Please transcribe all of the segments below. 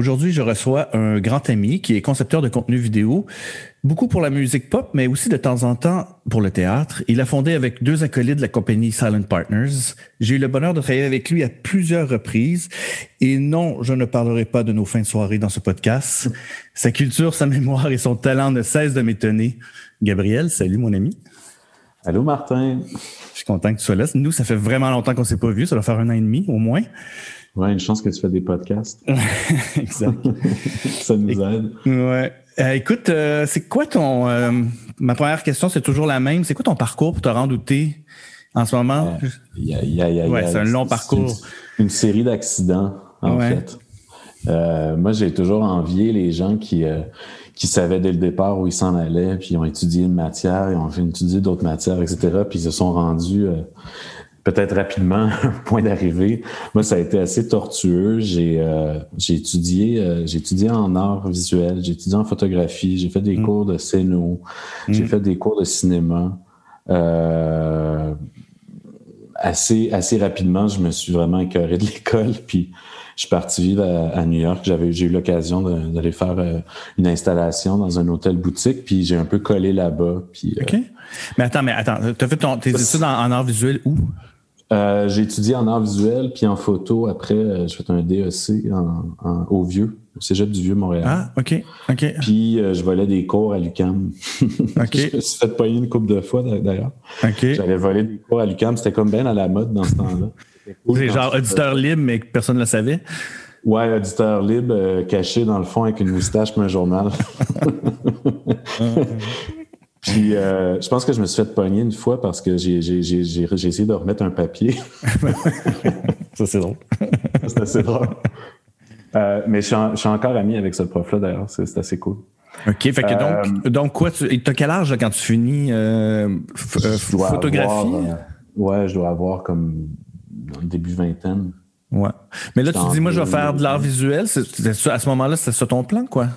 Aujourd'hui, je reçois un grand ami qui est concepteur de contenu vidéo, beaucoup pour la musique pop, mais aussi de temps en temps pour le théâtre. Il a fondé avec deux acolytes de la compagnie Silent Partners. J'ai eu le bonheur de travailler avec lui à plusieurs reprises. Et non, je ne parlerai pas de nos fins de soirée dans ce podcast. Sa culture, sa mémoire et son talent ne cessent de m'étonner. Gabriel, salut mon ami. Allô Martin. Je suis content que tu sois là. Nous, ça fait vraiment longtemps qu'on s'est pas vu. Ça doit faire un an et demi au moins. Ouais, une chance que tu fais des podcasts. exact. ça nous aide. Ouais. Euh, écoute, euh, c'est quoi ton. Euh, ma première question, c'est toujours la même. C'est quoi ton parcours pour te rendre douter en ce moment? ouais, c'est un long parcours. Une, série d'accidents, en fait. moi, j'ai toujours envié les gens qui, qui savaient dès le départ où ils s'en allaient, puis ils ont étudié une matière, ils ont fait étudier d'autres matières, etc., puis ils se sont rendus peut-être rapidement un point d'arrivée. Moi, ça a été assez tortueux. J'ai euh, étudié euh, j'ai étudié en art visuel, j'ai étudié en photographie, j'ai fait des mm. cours de scéno, j'ai mm. fait des cours de cinéma. Euh, assez assez rapidement, je me suis vraiment écœuré de l'école, puis je suis parti vivre à, New York. J'avais j'ai eu l'occasion d'aller faire euh, une installation dans un hôtel boutique, puis j'ai un peu collé là-bas. Puis, OK. Mais attends, mais attends, tu as fait ton, tes études en art visuel où? Euh, j'ai étudié en art visuel, puis en photo. Après, euh, j'ai fait un DEC en, au Vieux, au Cégep du Vieux-Montréal. Ah, OK, OK. Puis euh, je volais des cours à l'UCAM. OK. je me suis fait payer une couple de fois, d'ailleurs. OK. J'avais volé des cours à l'UCAM. C'était comme bien à la mode dans ce temps-là. C'est genre auditeur libre, mais que personne ne le savait? Ouais, auditeur libre, caché dans le fond avec une moustache et un journal. Puis euh, je pense que je me suis fait pogner une fois parce que j'ai essayé de remettre un papier. ça, c'est drôle. c'est assez drôle. Euh, mais je suis, encore ami avec ce prof-là, d'ailleurs. C'est assez cool. OK. Fait que donc, euh, donc quoi, tu as quel âge quand tu finis photographie? ouais, je dois avoir comme début vingtaine. Ouais. Mais là, tu dis, moi, je vais faire de l'art visuel. à ce moment-là, c'est ça ton plan, quoi?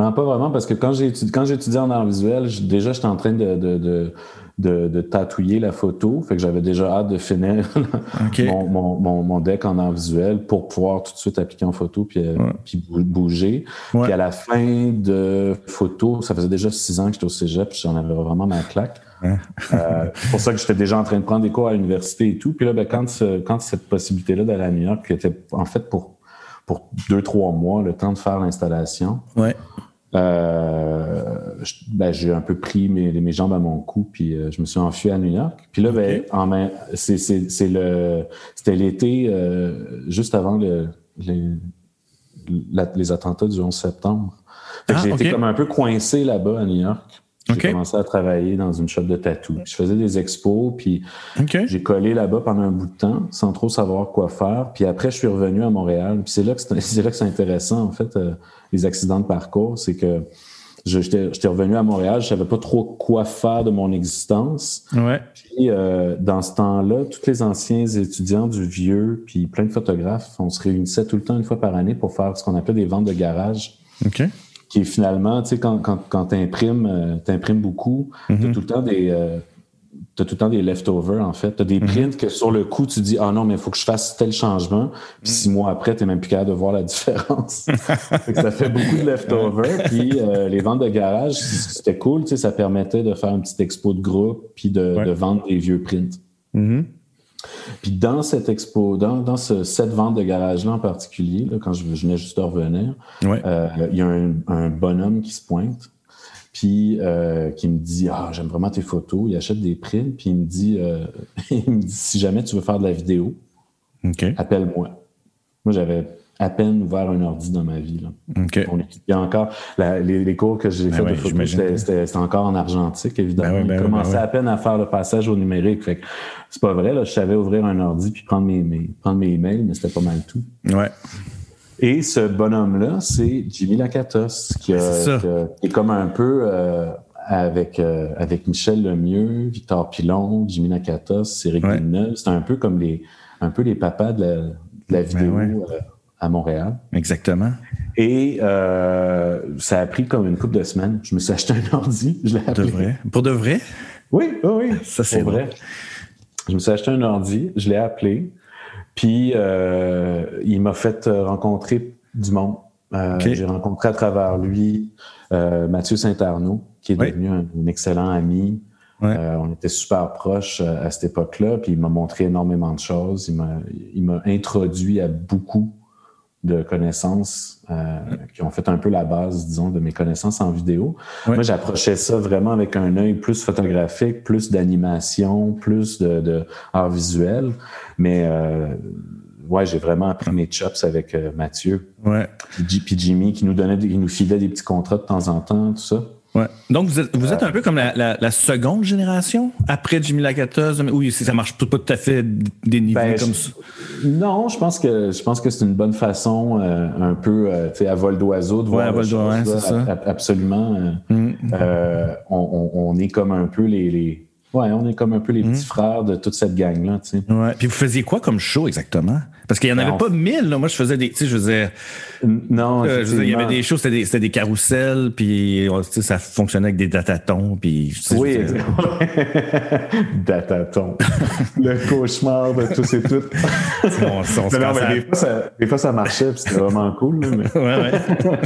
Non, pas vraiment, parce que quand j'ai étudié, en art visuel, déjà, j'étais en train de, de, de, de, tatouiller la photo. Fait que j'avais déjà hâte de finir mon, mon, mon, deck en art visuel pour pouvoir tout de suite appliquer en photo puis, euh, puis bouger. Puis à la fin de photo, ça faisait déjà six ans que j'étais au cégep, puis j'en avais vraiment ma claque. Euh, c'est pour ça que j'étais déjà en train de prendre des cours à l'université et tout. Puis là, ben, quand, quand cette possibilité-là d'aller à New York, qui était en fait pour, pour deux, trois mois, le temps de faire l'installation. Ouais. Euh, ben, j'ai un peu pris mes, mes, jambes à mon cou, puis euh, je me suis enfui à New York. Puis là, ben, c'est, le, c'était l'été euh, juste avant le, les, les attentats du 11 septembre. Ah, j'ai été comme un peu coincé là-bas à New York. J'ai commencé à travailler dans une shop de tatou. Je faisais des expos, puis j'ai collé là-bas pendant un bout de temps sans trop savoir quoi faire. Puis après, je suis revenu à Montréal. Puis c'est là que c'est, là que c'est intéressant, en fait, les accidents de parcours. C'est que j'étais, revenu à Montréal, je savais pas trop quoi faire de mon existence. Ouais. Puis euh, dans ce temps-là, tous les anciens étudiants du vieux, puis plein de photographes, on se réunissait tout le temps une fois par année pour faire ce qu'on appelait des ventes de garage. OK qui est finalement, tu sais, quand, quand, quand tu imprimes, euh, beaucoup, tu as mhm. tout le temps des. Euh, tout le temps des leftovers, en fait. Tu as des mhm. prints que sur le coup, tu dis Ah non, mais il faut que je fasse tel changement. Puis six mois après, tu n'es même plus capable de voir la différence. ça fait beaucoup de leftovers. puis euh, les ventes de garage, c'était cool. Tu sais, ça permettait de faire un petit expo de groupe puis de, de vendre des vieux prints. Mhm. Puis dans cette expo, dans, cette vente de garage-là en particulier, quand je, venais juste de revenir, euh, il y a un, bonhomme qui se pointe, puis euh, qui me dit Ah, j'aime vraiment tes photos. Il achète des prints, puis il me dit, euh, il me dit Si jamais tu veux faire de la vidéo, appelle-moi. Moi, j'avais à peine ouvert un ordi dans ma vie. Là. encore. les, cours que j'ai ben fait de photo, c'était encore en argentique, évidemment. Ben ben je commençais à peine à faire le passage au numérique. Fait c'est pas vrai, là, je savais ouvrir un ordi puis prendre mes, mes prendre mes emails, mais c'était pas mal tout. Ouais. Et ce bonhomme-là, c'est Jimmy Lakatos, qui, est comme un peu euh, avec, euh, avec Michel Lemieux, Victor Pilon, Jimmy Lakatos, Eric ouais. C'est un peu comme les, un peu les papas de la, vidéo. Euh, à Montréal. Exactement. Et ça a pris comme une couple de semaines. Je me suis acheté un ordi, je l'ai appelé. De vrai? Pour de vrai? Oui, oui, Ça, c'est vrai. Je me suis acheté un ordi, je l'ai appelé, puis euh, il m'a fait rencontrer du monde. Euh, j'ai rencontré à travers lui Mathieu Saint-Arnaud, qui est devenu un, excellent ami. on était super proches à cette époque-là, puis il m'a montré énormément de choses. Il m'a introduit à beaucoup de connaissances euh, qui ont fait un peu la base, disons, de mes connaissances en vidéo. Moi, j'approchais ça vraiment avec un œil plus photographique, plus d'animation, plus de, de, art visuel. Mais euh, ouais, j'ai vraiment appris mes chops avec euh, Mathieu. Ouais. Puis Jimmy qui nous donnait, qui nous filait des petits contrats de temps en temps, tout ça. Ouais. Donc, vous êtes, vous êtes un peu comme la, la, seconde génération après Jimmy Lakatos? Oui, ça marche pas tout à fait des niveaux ben, comme ça. Non, je pense que je pense que c'est une bonne façon, euh, un peu, euh, à vol d'oiseau de voir. à vol d'oiseau, c'est ça. Absolument. Euh, mm. on, on, est comme un peu les, les Ouais, on est comme un peu les petits hmm. frères de toute cette gang-là. Ouais. Puis vous faisiez quoi comme show exactement? Parce qu'il n'y en avait pas mille, là. Moi, je faisais des, tu sais, je faisais... Non, euh, je il y avait des shows, c'était des, des carousels, puis tu sais, ça fonctionnait avec des datatons, puis... Oui, datatons. Le cauchemar de tous et toutes. on, non, mais des, fois, ça, des fois, ça marchait, puis c'était vraiment cool. Là, mais... ouais, ouais.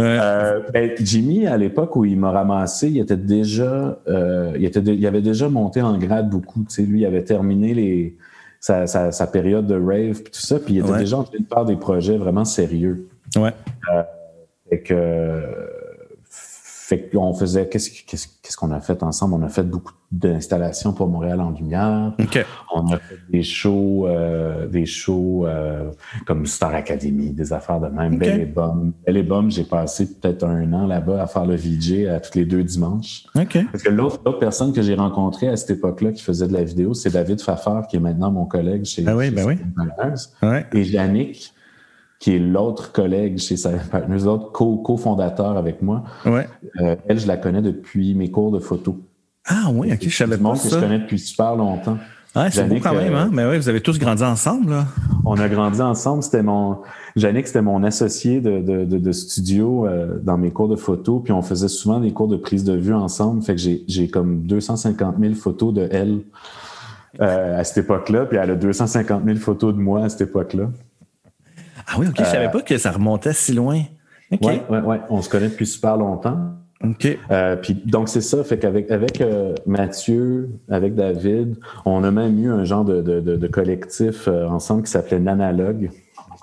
euh, ben, Jimmy, à l'époque où il m'a ramassé, il était déjà... Euh, il était il avait déjà monté en grade beaucoup. Tu sais, lui, il avait terminé les, sa, sa, période de rave et tout ça, puis il était déjà en train de faire des projets vraiment sérieux. Ouais. Euh, et que fait qu'on faisait, qu'est-ce qu'on a fait ensemble? On a fait beaucoup d'installations pour Montréal en lumière. On a fait des shows, euh, des shows euh, comme Star Academy, des affaires de même. Okay. Belle et Bum. Belle et Bum, j'ai passé peut-être un an là-bas à faire le VJ à tous les deux dimanches. Parce que l'autre personne que j'ai rencontrée à cette époque-là qui faisait de la vidéo, c'est David Fafard, qui est maintenant mon collègue chez, ah oui, ben oui. Et Yannick, qui est l'autre collègue chez Silent Partners, l'autre co-fondateur avec moi. Ouais. Euh, elle, je la connais depuis mes cours de photo. Ah oui, ok, je savais pas ça. que je connais depuis super longtemps. Ah, c'est beau quand même, hein? Mais oui, vous avez tous grandi ensemble, là. On a grandi ensemble. C'était mon, Jannick, c'était mon associé de, de, de, studio euh, dans mes cours de photo. Puis on faisait souvent des cours de prise de vue ensemble. Fait que j'ai, j'ai comme 250 000 photos de elle euh, à cette époque-là. Puis elle a 250 000 photos de moi à cette époque-là. Ah oui, OK. Je savais euh, pas que ça remontait si loin. Oui, oui, oui. On se connaît depuis super longtemps. OK. Euh, puis donc c'est ça, fait qu'avec avec euh, Mathieu, avec David, on a même eu un genre de, de, de, collectif ensemble qui s'appelait Nanalogue.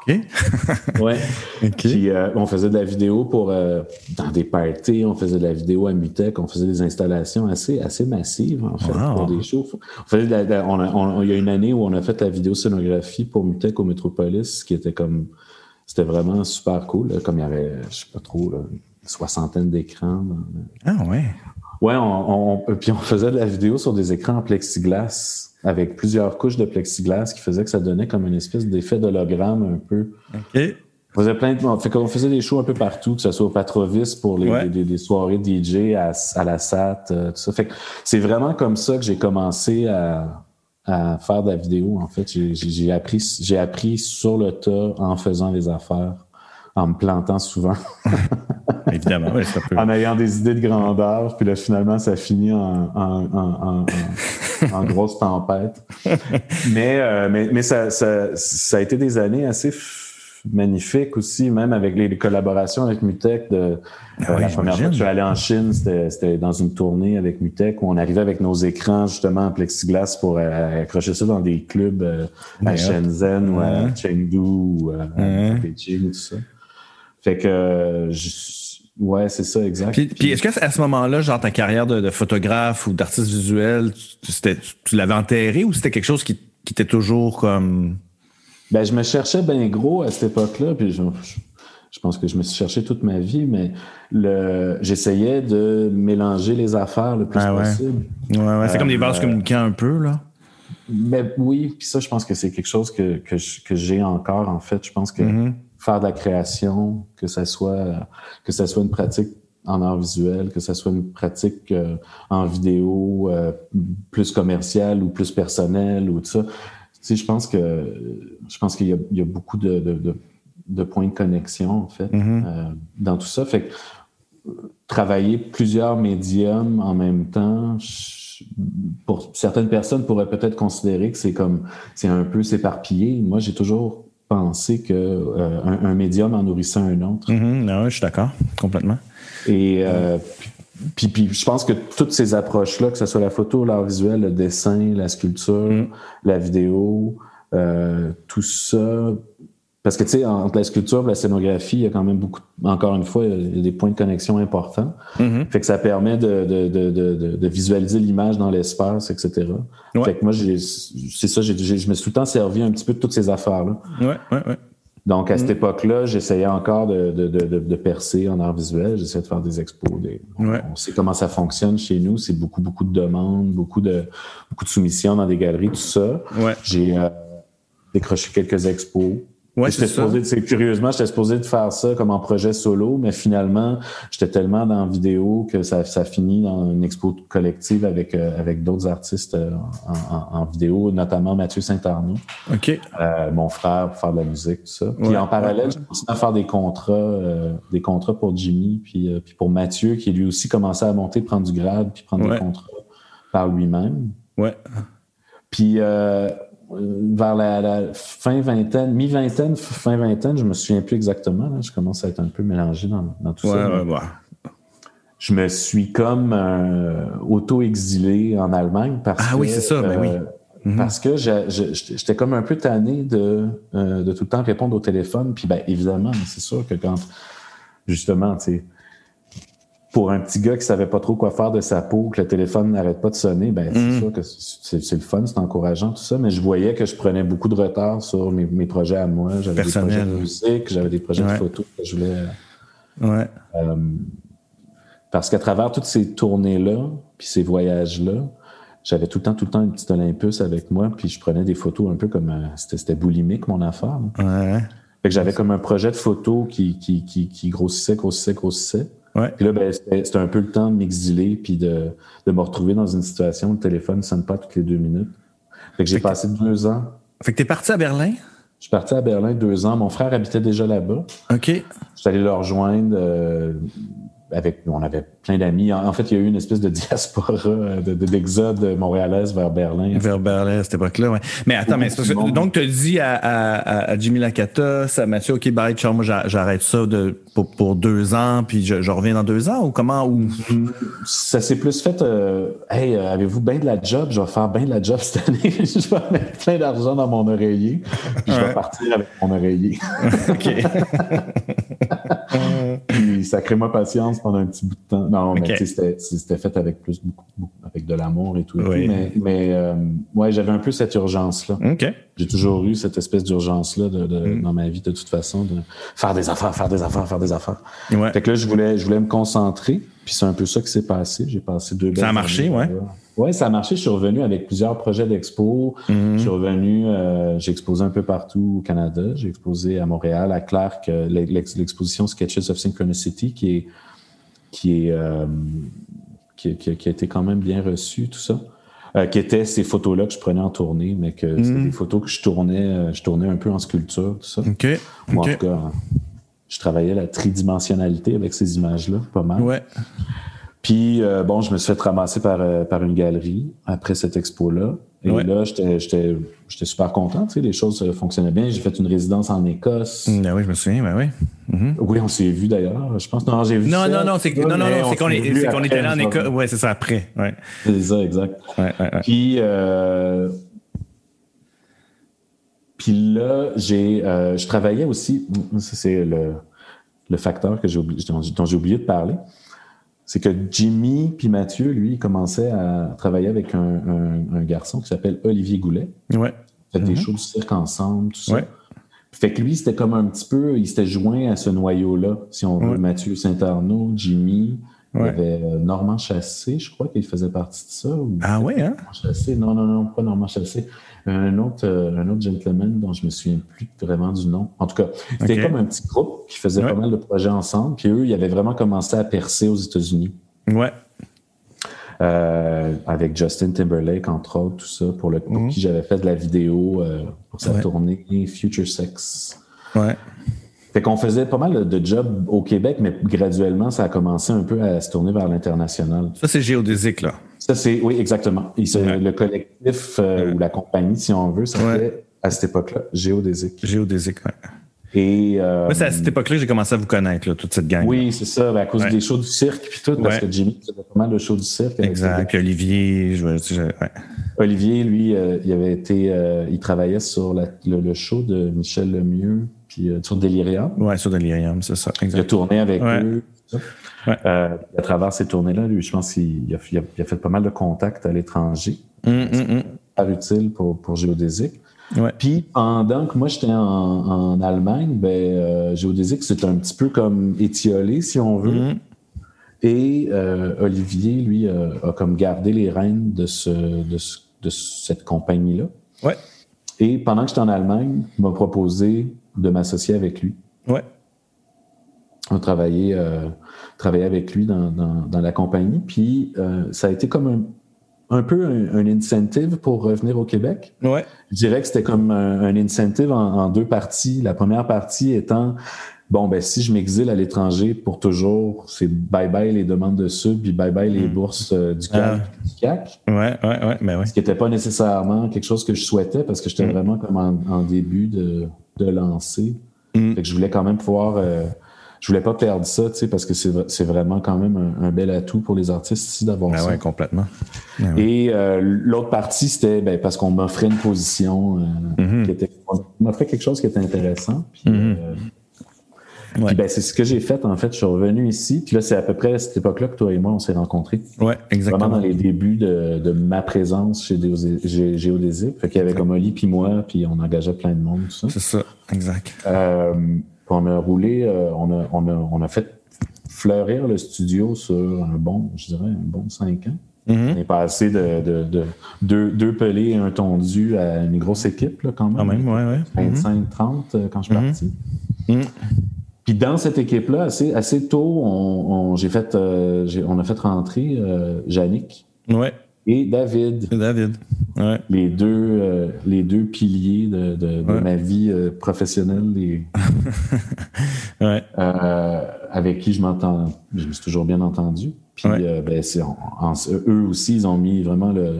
OK. ouais. Puis on faisait de la vidéo pour dans des parties, on faisait de la vidéo à Mutec, on faisait des installations assez assez massives en fait pour des shows. On faisait il y a une année où on a fait la vidéo scénographie pour Mutec au Métropolis, qui était comme c'était vraiment super cool. comme il y avait, je sais pas trop, une soixantaine d'écrans. Ah ouais. Ouais, on, puis on faisait de la vidéo sur des écrans en plexiglas avec plusieurs couches de plexiglas qui faisaient que ça donnait comme une espèce d'effet d'hologramme un peu. OK. On faisait plein de, fait qu'on faisait des shows un peu partout, que ce soit au Patrovis pour les, soirées DJ à, à la SAT, euh, tout ça. Fait que c'est vraiment comme ça que j'ai commencé à, à faire de la vidéo. En fait, j'ai appris, j'ai appris sur le tas en faisant les affaires, en me plantant souvent. Évidemment, oui, ça peut. En ayant des idées de grandeur, puis là, finalement, ça finit en, en, en, grosse tempête. mais, euh, mais, mais ça, ça, ça, a été des années assez magnifique aussi, même avec les, collaborations avec Mutec. De, ah la première fois que je suis allé en Chine, c'était dans une tournée avec Mutec où on arrivait avec nos écrans justement en plexiglas pour euh, accrocher ça dans des clubs euh, à Shenzhen ou à Chengdu ou à, Beijing tout ça. Fait que Ouais, c'est ça, exact. Puis, est-ce qu'à ce moment-là, genre ta carrière de, photographe ou d'artiste visuel, tu, tu l'avais enterré ou c'était quelque chose qui, qui était toujours comme Ben, je me cherchais bien gros à cette époque-là, puis je, je, pense que je me suis cherché toute ma vie, mais le, j'essayais de mélanger les affaires le plus ah possible. Ouais, ouais, c'est comme des vases euh, communicants un peu, là. Mais oui, puis ça, je pense que c'est quelque chose que, que, j'ai encore, en fait. Je pense que mm-hmm. Faire de la création, que ça soit que ça soit une pratique en art visuel, que ça soit une pratique euh, en vidéo euh, plus commerciale ou plus personnelle ou tout ça. Tu sais, je pense que je pense qu'il y, y, a beaucoup de, de, de, points de connexion en fait mm-hmm. euh, dans tout ça. Fait que travailler plusieurs médiums en même temps, pour certaines personnes pourraient peut-être considérer que c'est comme c'est un peu s'éparpiller. Moi, j'ai toujours pensé que un, médium en nourrissait un autre. Non, je suis d'accord complètement. Et euh, puis, puis, je pense que toutes ces approches-là, que ce soit la photo, l'art visuel, le dessin, la sculpture, mm. la vidéo, euh, tout ça. Parce que, tu sais, entre la sculpture et la scénographie, il y a quand même beaucoup, encore une fois, il y a des points de connexion importants. Mm-hmm. Fait que ça permet de, de, de, de visualiser l'image dans l'espace, etc. Fait que moi, c'est ça, je me suis tout le temps servi un petit peu de toutes ces affaires-là. Ouais, ouais, ouais. Donc, à cette mm. époque-là, j'essayais encore de, de, de, de, percer en art visuel. J'essayais de faire des expos. On sait comment ça fonctionne chez nous. C'est beaucoup, beaucoup de demandes, beaucoup de, beaucoup de soumissions dans des galeries, tout ça. J'ai euh, décroché quelques expos. Ouais, c'est c'est curieusement, j'étais supposé de faire ça comme en projet solo, mais finalement, j'étais tellement dans la vidéo que ça, ça finit dans une expo collective avec euh, avec d'autres artistes euh, en, en, vidéo, notamment Mathieu Saint-Arnaud. OK. Euh, mon frère pour faire de la musique, tout ça. Puis en parallèle, j'ai continué à faire des contrats, euh, des contrats pour Jimmy, puis, puis pour Mathieu, qui lui aussi commençait à monter, prendre du grade, puis prendre des contrats par lui-même. Ouais. Puis euh, vers la, fin vingtaine, mi-vingtaine, fin vingtaine, je me souviens plus exactement. je commence à être un peu mélangé dans, tout ça. Je me suis comme euh, auto-exilé en Allemagne parce ah, oui, c'est ça, ben oui. Euh, mhm. Parce que j'étais comme un peu tanné de, de tout le temps répondre au téléphone. Puis ben, évidemment, c'est sûr que quand justement, tu sais, pour un petit gars qui savait pas trop quoi faire de sa peau, que le téléphone n'arrête pas de sonner, ben c'est mm. sûr que c'est le fun, c'est encourageant tout ça, mais je voyais que je prenais beaucoup de retard sur mes, mes projets à moi. J'avais des projets de musique, j'avais des projets de photos que je voulais. Ouais. Euh, parce qu'à travers toutes ces tournées-là, puis ces voyages-là, j'avais tout le temps, tout le temps une petite Olympus avec moi, puis je prenais des photos un peu comme euh, c'était boulimique mon affaire. Ouais. Fait que j'avais comme un projet de photo qui, qui, qui, qui grossissait, grossissait, grossissait. Ouais. Puis là, ben, c'était un peu le temps de m'exiler puis de, de, me retrouver dans une situation où le téléphone ne sonne pas toutes les deux minutes. Fait que j'ai passé deux ans. Fait que t'es parti à Berlin? Je suis parti à Berlin deux ans. Mon frère habitait déjà là-bas. OK. Je suis allé le rejoindre. Euh, avec, on avait plein d'amis. En, fait, il y a eu une espèce de diaspora, euh, d'exode de, montréalaise vers Berlin. Vers Berlin à cette époque-là, oui. Mais attends, mais donc tu as dit à, à, à, Jimmy Lacata, à Mathieu, OK, bye, ciao, moi j'arrête ça de, pour, pour, deux ans, puis je, je, reviens dans deux ans, ou comment? Ou... Ça s'est plus fait, euh, hey, euh, avez-vous bien de la job? Je vais faire bien de la job cette année. je vais mettre plein d'argent dans mon oreiller, puis je vais partir avec mon oreiller. OK. puis sacrez-moi patience pendant un petit bout de temps. Non, mais c'était fait avec plus, beaucoup, avec de l'amour et tout. mais mais euh, ouais, j'avais un peu cette urgence-là. J'ai toujours eu cette espèce d'urgence-là de, mm. dans ma vie, de toute façon, de faire des affaires, faire des affaires, faire des affaires. Fait que là, je voulais, je voulais me concentrer. Puis c'est un peu ça qui s'est passé. J'ai passé deux Ça a marché, ouais. Oui, ça a marché. Je suis revenu avec plusieurs projets d'expo. Mm-hmm. Je suis revenu, euh, j'ai exposé un peu partout au Canada. J'ai exposé à Montréal, à Clark, euh, l'exposition Sketches of Synchronicity, qui est qui est euh, qui, a été quand même bien reçu, tout ça. Qui étaient ces photos-là que je prenais en tournée, mais que c'était mm. des photos que je tournais, je tournais un peu en sculpture, tout ça. OK. Moi, en tout cas, je travaillais la tridimensionnalité avec ces images-là, pas mal. Ouais. Puis, bon, je me suis fait ramasser par, par une galerie après cette expo-là. Et là, j'étais super content, tu sais, les choses fonctionnaient bien. J'ai fait une résidence en Écosse. Mm, ben oui, je me souviens, ben oui. Mm-hmm. Oui, on s'est vu d'ailleurs. Je pense non, j'ai vu Non, non, non, c'est non, non, non, c'est qu'on est, était là en Écosse. Oui, c'est ça, après. Ouais. C'est ça, exact. Ouais, ouais, Puis, euh... Puis là, j'ai, euh, je travaillais aussi, c'est le, le facteur que oublié, dont j'ai oublié de parler c'est que Jimmy puis Mathieu, lui, commençait à travailler avec un, garçon qui s'appelle Olivier Goulet. Ouais. Fait des mm-hmm. choses de cirque ensemble, tout ça. Fait que lui, c'était comme un petit peu, il s'était joint à ce noyau-là, si on veut. Mathieu Saint-Arnaud, Jimmy, il y avait euh, Normand Chassé, je crois qu'il faisait partie de ça. ah oui, hein? Chassé. Non, non, non, pas Normand Chassé. Un autre, euh, un autre gentleman dont je me souviens plus vraiment du nom. En tout cas, c'était comme un petit groupe qui faisait pas mal de projets ensemble. Puis eux, ils avaient vraiment commencé à percer aux États-Unis. Ouais. Euh, avec Justin Timberlake, entre autres, tout ça, pour, le, mhm. qui j'avais fait de la vidéo pour sa tournée Future Sex. Ouais. Fait qu'on faisait pas mal de jobs au Québec, mais graduellement, ça a commencé un peu à se tourner vers l'international. Ça, c'est géodésique, là. Ça, c'est, oui, exactement. Le collectif euh, ou la compagnie, si on veut, ça fait à cette époque-là Géodésique. Géodésique, oui. Et euh, c'est à cette époque-là que j'ai commencé à vous connaître, là, toute cette gang. Oui, c'est ça, à cause des shows du cirque puis tout, parce que Jimmy faisait pas mal de shows du cirque. Exact. Puis Olivier, je, je, Olivier, lui, euh, il avait été, il travaillait sur le, show de Michel Lemieux puis euh, sur Delirium. Oui, sur Delirium, c'est ça. Il a tourné avec eux. Euh, à travers ces tournées-là, lui, je pense qu'il a, fait pas mal de contacts à l'étranger. Hum, hum, hum. utile pour, pour Géodésique. Puis pendant que moi j'étais en, Allemagne, ben, euh, Géodésique, c'est un petit peu comme étiolé, si on veut. Et Olivier, lui, a comme gardé les rênes de, ce, de, de cette compagnie-là. Ouais. Et pendant que j'étais en Allemagne, il m'a proposé de m'associer avec lui. Ouais. On travaillait, euh, avec lui dans, la compagnie. Puis euh, ça a été comme un, peu un, incentive pour revenir au Québec. Ouais. Je dirais que c'était comme un, incentive en, deux parties. La première partie étant bon, ben si je m'exile à l'étranger pour toujours, c'est bye-bye les demandes de sub, puis bye-bye les hmm. bourses euh, du, CAC, ah. Ouais, ouais, ouais, ben ouais. Ce qui n'était pas nécessairement quelque chose que je souhaitais parce que j'étais hmm. vraiment comme en, début de, de lancer. Fait que je voulais quand même pouvoir... Euh, je voulais pas perdre ça, tu sais, parce que c'est vraiment quand même un, bel atout pour les artistes ici d'avoir ben ça. Oui, complètement. Ben Et euh, l'autre partie, c'était ben, parce qu'on m'offrait une position mm-hmm. qui était... On m'offrait quelque chose qui était intéressant. Puis, mm-hmm. Ben, c'est ce que j'ai fait, en fait. Je suis revenu ici. Puis là, c'est à peu près à cette époque-là que toi et moi, on s'est rencontrés. Oui, exactement. Vraiment dans les débuts de, ma présence chez Géodésique. Fait qu'il y avait comme Oli puis moi, puis on engageait plein de monde, tout ça. C'est ça, exact. Euh, on a roulé, euh, on, a, on, a, on a fait fleurir le studio sur un bon, je dirais, un bon cinq ans. Mm-hmm. On est passé de, de, de, deux, deux, pelés et un tondu à une grosse équipe, là, quand même. Quand même, ouais, ouais. 25-30 euh, quand je suis mm-hmm. parti. Mm. Puis dans cette équipe-là, assez, assez tôt, on, j'ai fait, euh, on a fait rentrer euh, Yannick ouais. et David. David, ouais. Les deux, euh, les deux piliers de, de, ma vie euh, professionnelle et ouais. avec qui je m'entends, je me suis toujours bien entendu. Puis ben, eux aussi, ils ont mis vraiment le,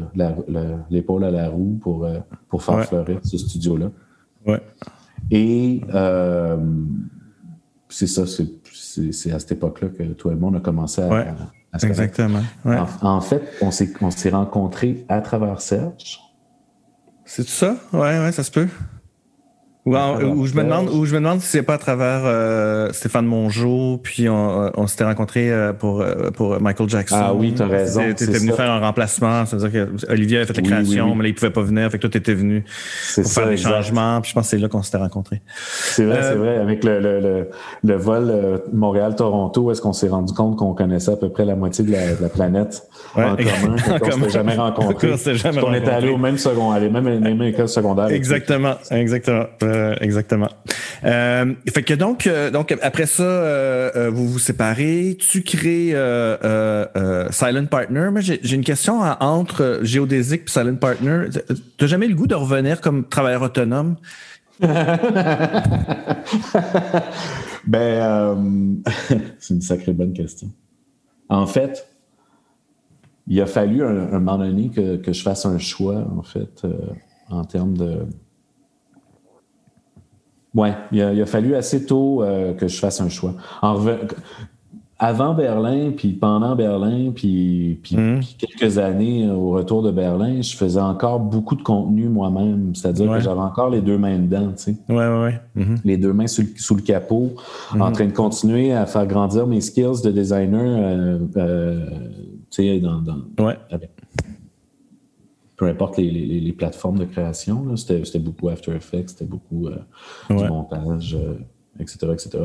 l'épaule à la roue pour, pour faire fleurir ce studio-là. Ouais. Et c'est ça, c'est à cette époque-là que tout le monde a commencé à, à, se Exactement. En, fait, on s'est rencontrés à travers Serge. C'est tout ça? Ouais, ouais, ça se peut. Ou, je me demande, ou je me demande si c'est pas à travers euh, Stéphane Mongeau, puis on, on s'était rencontrés euh, pour, euh, pour Michael Jackson. Ah oui, tu as raison. Tu étais venu faire un remplacement, c'est-à-dire que Olivier avait fait la création, mais là, il pouvait pas venir, fait que toi, tu étais venu pour faire des changements, puis je pense que c'est là qu'on s'était rencontrés. C'est vrai, c'est vrai. Avec le, le, le, vol Montréal-Toronto, est-ce qu'on s'est rendu compte qu'on connaissait à peu près la moitié de la, de la planète? en commun, s'était jamais rencontrés. on, était allé au même secondaire, même, même école secondaire. Exactement, exactement. Euh, exactement. Euh, fait que donc, euh, donc après ça, vous vous séparez, tu crées Silent Partner. Mais j'ai une question entre Géodésique et Silent Partner. T'as jamais le goût de revenir comme travailleur autonome? ben, c'est une sacrée bonne question. En fait, il a fallu un, un moment donné que, que, je fasse un choix, en fait, en termes de, oui, il, a fallu assez tôt euh, que je fasse un choix. avant Berlin, puis pendant Berlin, puis, mmh. quelques années euh, au retour de Berlin, je faisais encore beaucoup de contenu moi-même. C'est-à-dire que j'avais encore les deux mains dedans, tu sais. Ouais, ouais, mmh. Les deux mains sous, le capot, en mmh. train de continuer à faire grandir mes skills de designer, euh, tu sais, dans, ouais peu importe les, plateformes de création. C'était beaucoup After Effects, c'était beaucoup du montage, etc. etc.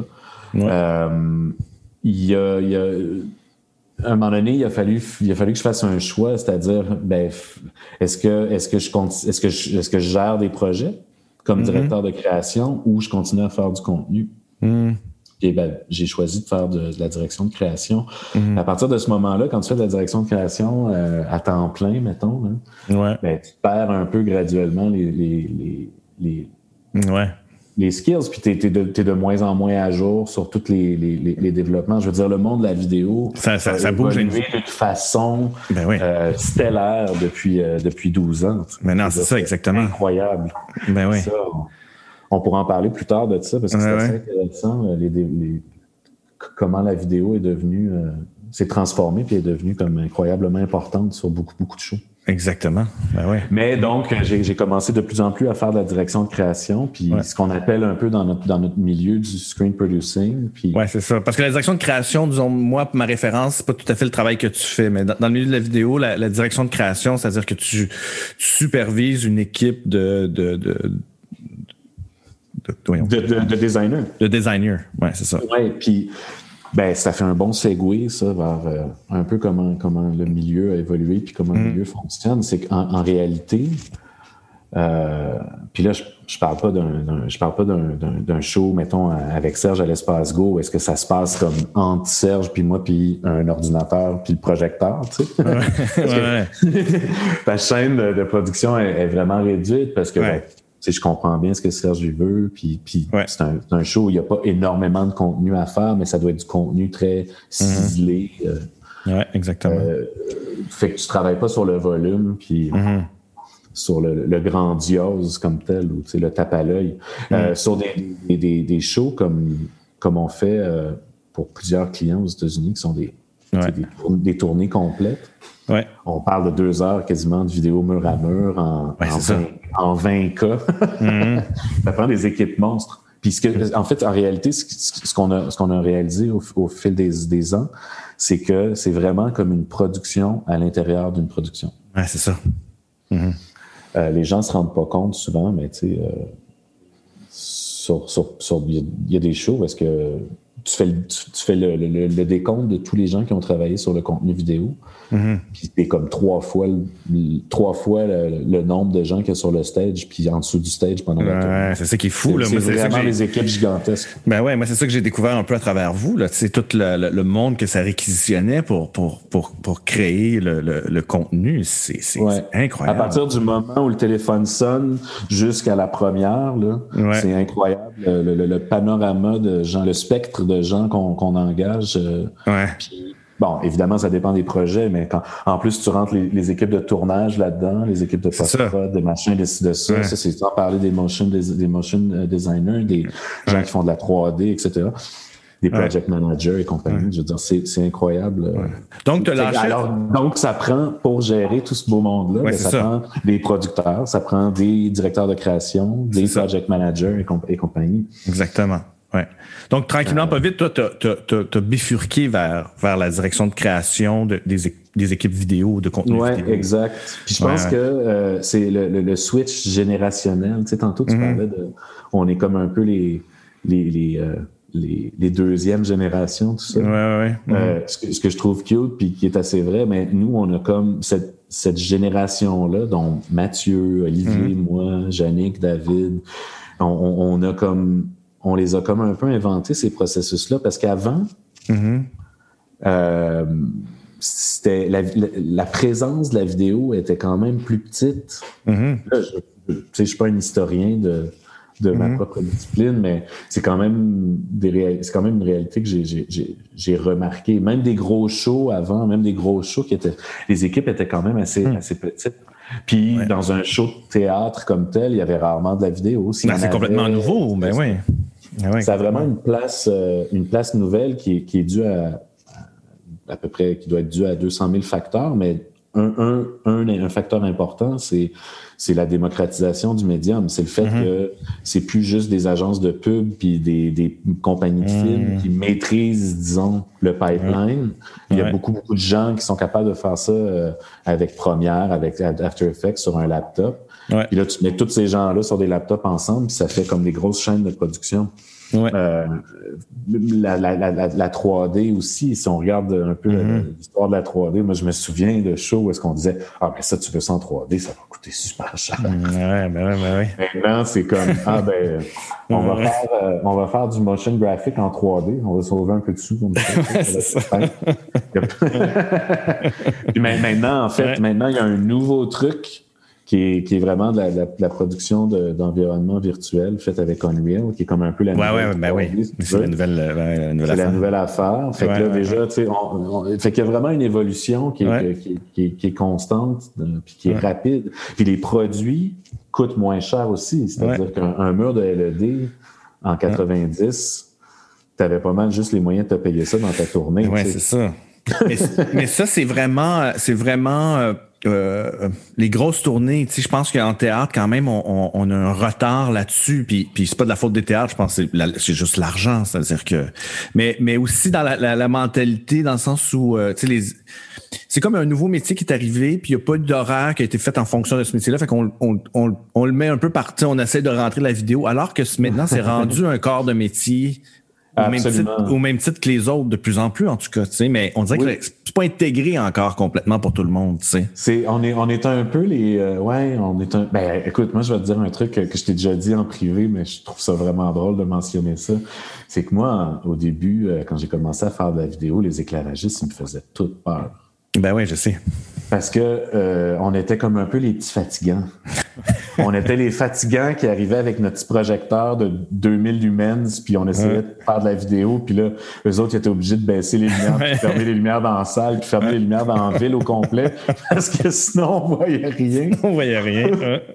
il y a, à un moment donné, il a fallu, il a fallu que je fasse un choix, c'est-à-dire, ben, est-ce que, est-ce que je est-ce que je, est-ce que je gère des projets comme mm-hmm. directeur de création ou je continue à faire du contenu? Mm. Et ben, j'ai choisi de faire de, la direction de création. Mm-hmm. À partir de ce moment-là, quand tu fais de la direction de création euh, à temps plein, mettons, ben, tu perds un peu graduellement les, les, les, les ouais les skills, puis tu es, de moins en moins à jour sur tous les, les, développements. Je veux dire, le monde de la vidéo ça, ça, ça bouge d'une façon ben euh, stellaire depuis, euh, depuis 12 ans. Mais non, c'est ça, exactement. Incroyable. Ben oui. On, pourra en parler plus tard de ça, parce que c'est assez intéressant, euh, les, comment la vidéo est devenue, s'est transformée, puis est devenue comme incroyablement importante sur beaucoup, beaucoup de choses. Exactement. Ben ouais. Mais donc, j'ai commencé de plus en plus à faire de la direction de création, puis ce qu'on appelle un peu dans notre, dans notre milieu du screen producing. Puis... Ouais, c'est ça. Parce que la direction de création, disons, moi, ma référence, c'est pas tout à fait le travail que tu fais, mais dans, le milieu de la vidéo, la, direction de création, c'est-à-dire que tu, supervises une équipe de, de, de de, de, de, designer. De designer, ouais, c'est ça. Ouais, puis ben, ça fait un bon segue, ça, vers euh, un peu comment, comment le milieu a évolué puis comment le mm. milieu fonctionne. C'est qu'en en réalité, euh, puis là, je, je parle pas d'un, je parle pas d'un, show, mettons, avec Serge à l'espace Go. Est-ce que ça se passe comme entre Serge puis moi puis un ordinateur puis le projecteur, tu sais? Ouais, Ta chaîne de, production est, vraiment réduite parce que ben, je comprends bien ce que Serge veut, puis, puis c'est un, show où il n'y a pas énormément de contenu à faire, mais ça doit être du contenu très ciselé. Euh, oui, exactement. Euh, fait que tu travailles pas sur le volume, puis mm-hmm. sur le, grandiose comme tel, ou le tape à l'œil. Euh, mm. sur des, des, des, shows comme, comme on fait pour plusieurs clients aux États-Unis, qui sont des, des, tournées complètes. On parle de deux heures quasiment de vidéo mur à mur en, en, 20, cas. Mhm. ça prend des équipes monstres. Puis en fait, en réalité, ce, qu'on a, ce qu'on a réalisé au, fil des, des ans, c'est que c'est vraiment comme une production à l'intérieur d'une production. Ouais, c'est ça. Mhm. Euh, les gens se rendent pas compte souvent, mais tu sais, euh, sur, sur, il y a des shows parce que tu fais, tu, fais le, le, décompte de tous les gens qui ont travaillé sur le contenu vidéo. Mm-hmm. Puis c'est comme trois fois, le, trois fois le, nombre de gens qu'il y a sur le stage, puis en dessous du stage pendant ouais, C'est ça qui est fou. C'est vraiment les équipes gigantesques. Ben ouais, moi c'est ça que j'ai découvert un peu à travers vous. C'est tout le, monde que ça réquisitionnait pour, pour, pour, pour créer le, contenu. C'est incroyable. À partir du moment où le téléphone sonne jusqu'à la première, c'est incroyable. Le, panorama de gens, le spectre de gens qu'on engage. Euh, ouais. Bon, évidemment, ça dépend des projets, mais quand en plus tu rentres les, équipes de tournage là-dedans, les équipes de post-prod, de machin, de, de ça, ça c'est sans parler des motion, des, motion euh, designers, des gens qui font de la 3D, etc. Des project managers et compagnie. Je veux dire, c'est incroyable. Donc, tu lâché... Alors, donc, ça prend, pour gérer tout ce beau monde-là, ben, ça, prend des producteurs, ça prend des directeurs de création, des project managers et, et compagnie. Exactement. Ouais. Donc, tranquillement, pas vite, toi, tu as, bifurqué vers, vers la direction de création des, des, équipes vidéo, de contenu ouais, vidéo. exact. Puis je pense que euh, c'est le, le, switch générationnel. Tu sais, tantôt, tu mm-hmm. parlais de... On est comme un peu les... les, les euh, les, les, deuxièmes générations, tout ça. Ouais, ouais, euh, ce, que, ce, que, je trouve cute, puis qui est assez vrai, mais nous, on a comme cette, cette génération-là, dont Mathieu, Olivier, mm-hmm. moi, Yannick, David, on, on, a comme on les a comme un peu inventés, ces processus-là, parce qu'avant, mm-hmm. euh, c'était la, présence de la vidéo était quand même plus petite. Mm-hmm. je ne suis pas un historien de, ma mm-hmm. propre discipline, mais c'est quand même c'est quand même une réalité que j'ai remarqué. Même des gros shows avant, même des gros shows qui étaient, les équipes étaient quand même assez, mm. assez petites. Puis dans un show de théâtre comme tel, il y avait rarement de la vidéo. Ben, c'est complètement nouveau, ben oui. Ah ça a vraiment une place, euh, une place nouvelle qui est, qui est due à, à, peu près, qui doit être due à 200 000 facteurs, mais un, un, un, facteur important, c'est c'est la démocratisation du médium. C'est le fait mm-hmm. que c'est plus juste des agences de pub puis des, des compagnies de films mm. qui maîtrisent, disons, le pipeline. Il y a beaucoup, beaucoup de gens qui sont capables de faire ça euh, avec Premiere, avec After Effects sur un laptop. Puis là, tu mets tous ces gens-là sur des laptops ensemble, puis ça fait comme des grosses chaînes de production. Euh, la, la, la, la, 3D aussi, si on regarde un peu mm-hmm. l'histoire de la 3D, moi je me souviens de shows où est-ce qu'on disait Ah ben ça, tu veux ça en 3D, ça va coûter super cher. Mm, ouais, ben ouais, ben ouais. Maintenant, c'est comme Ah ben on va faire euh, on va faire du motion graphic en 3D, on va sauver un peu de sous comme ça. Puis maintenant, en fait, maintenant, il y a un nouveau truc qui est, qui est vraiment de la, la, production d'environnement virtuel fait avec Unreal, qui est comme un peu la nouvelle. Ouais, ouais, ben oui. C'est la nouvelle, la nouvelle affaire. la nouvelle affaire. Fait que là, déjà, tu sais, on, fait qu'il y a vraiment une évolution qui est, qui, qui, qui, est constante, euh, puis qui est rapide. Puis les produits coûtent moins cher aussi. C'est-à-dire qu'un mur de LED en 90, tu avais pas mal juste les moyens de te payer ça dans ta tournée. Oui, c'est ça. mais, mais, ça, c'est vraiment, c'est vraiment euh, les grosses tournées, tu sais, je pense qu'en théâtre, quand même, on, on, a un retard là-dessus. Puis, puis c'est pas de la faute des théâtres, je pense que c'est juste l'argent, c'est-à-dire que. Mais, mais aussi dans la, la, mentalité, dans le sens où, euh, tu sais, les. C'est comme un nouveau métier qui est arrivé, puis il n'y a pas d'horaire qui a été fait en fonction de ce métier-là. Fait qu'on on, on, on, le met un peu partout, on essaie de rentrer la vidéo, alors que maintenant, c'est rendu un corps de métier au même, titre, au même, titre, que les autres, de plus en plus, en tout cas, tu sais, mais on dirait que c'est pas intégré encore complètement pour tout le monde, tu sais. C'est, on est, on est un peu les, euh, ouais, on est un, ben, écoute, moi, je vais te dire un truc que, je t'ai déjà dit en privé, mais je trouve ça vraiment drôle de mentionner ça. C'est que moi, au début, euh, quand j'ai commencé à faire de la vidéo, les éclairagistes, ils me faisaient toute peur. Ben oui, je sais. Parce que euh, on était comme un peu les petits fatigants. on était les fatigants qui arrivaient avec notre petit projecteur de 2000 lumens, puis on essayait de faire de la vidéo, puis là, eux autres ils étaient obligés de baisser les lumières, puis fermer les lumières dans la salle, puis fermer les lumières dans la ville au complet, parce que sinon on voyait rien. on voyait rien,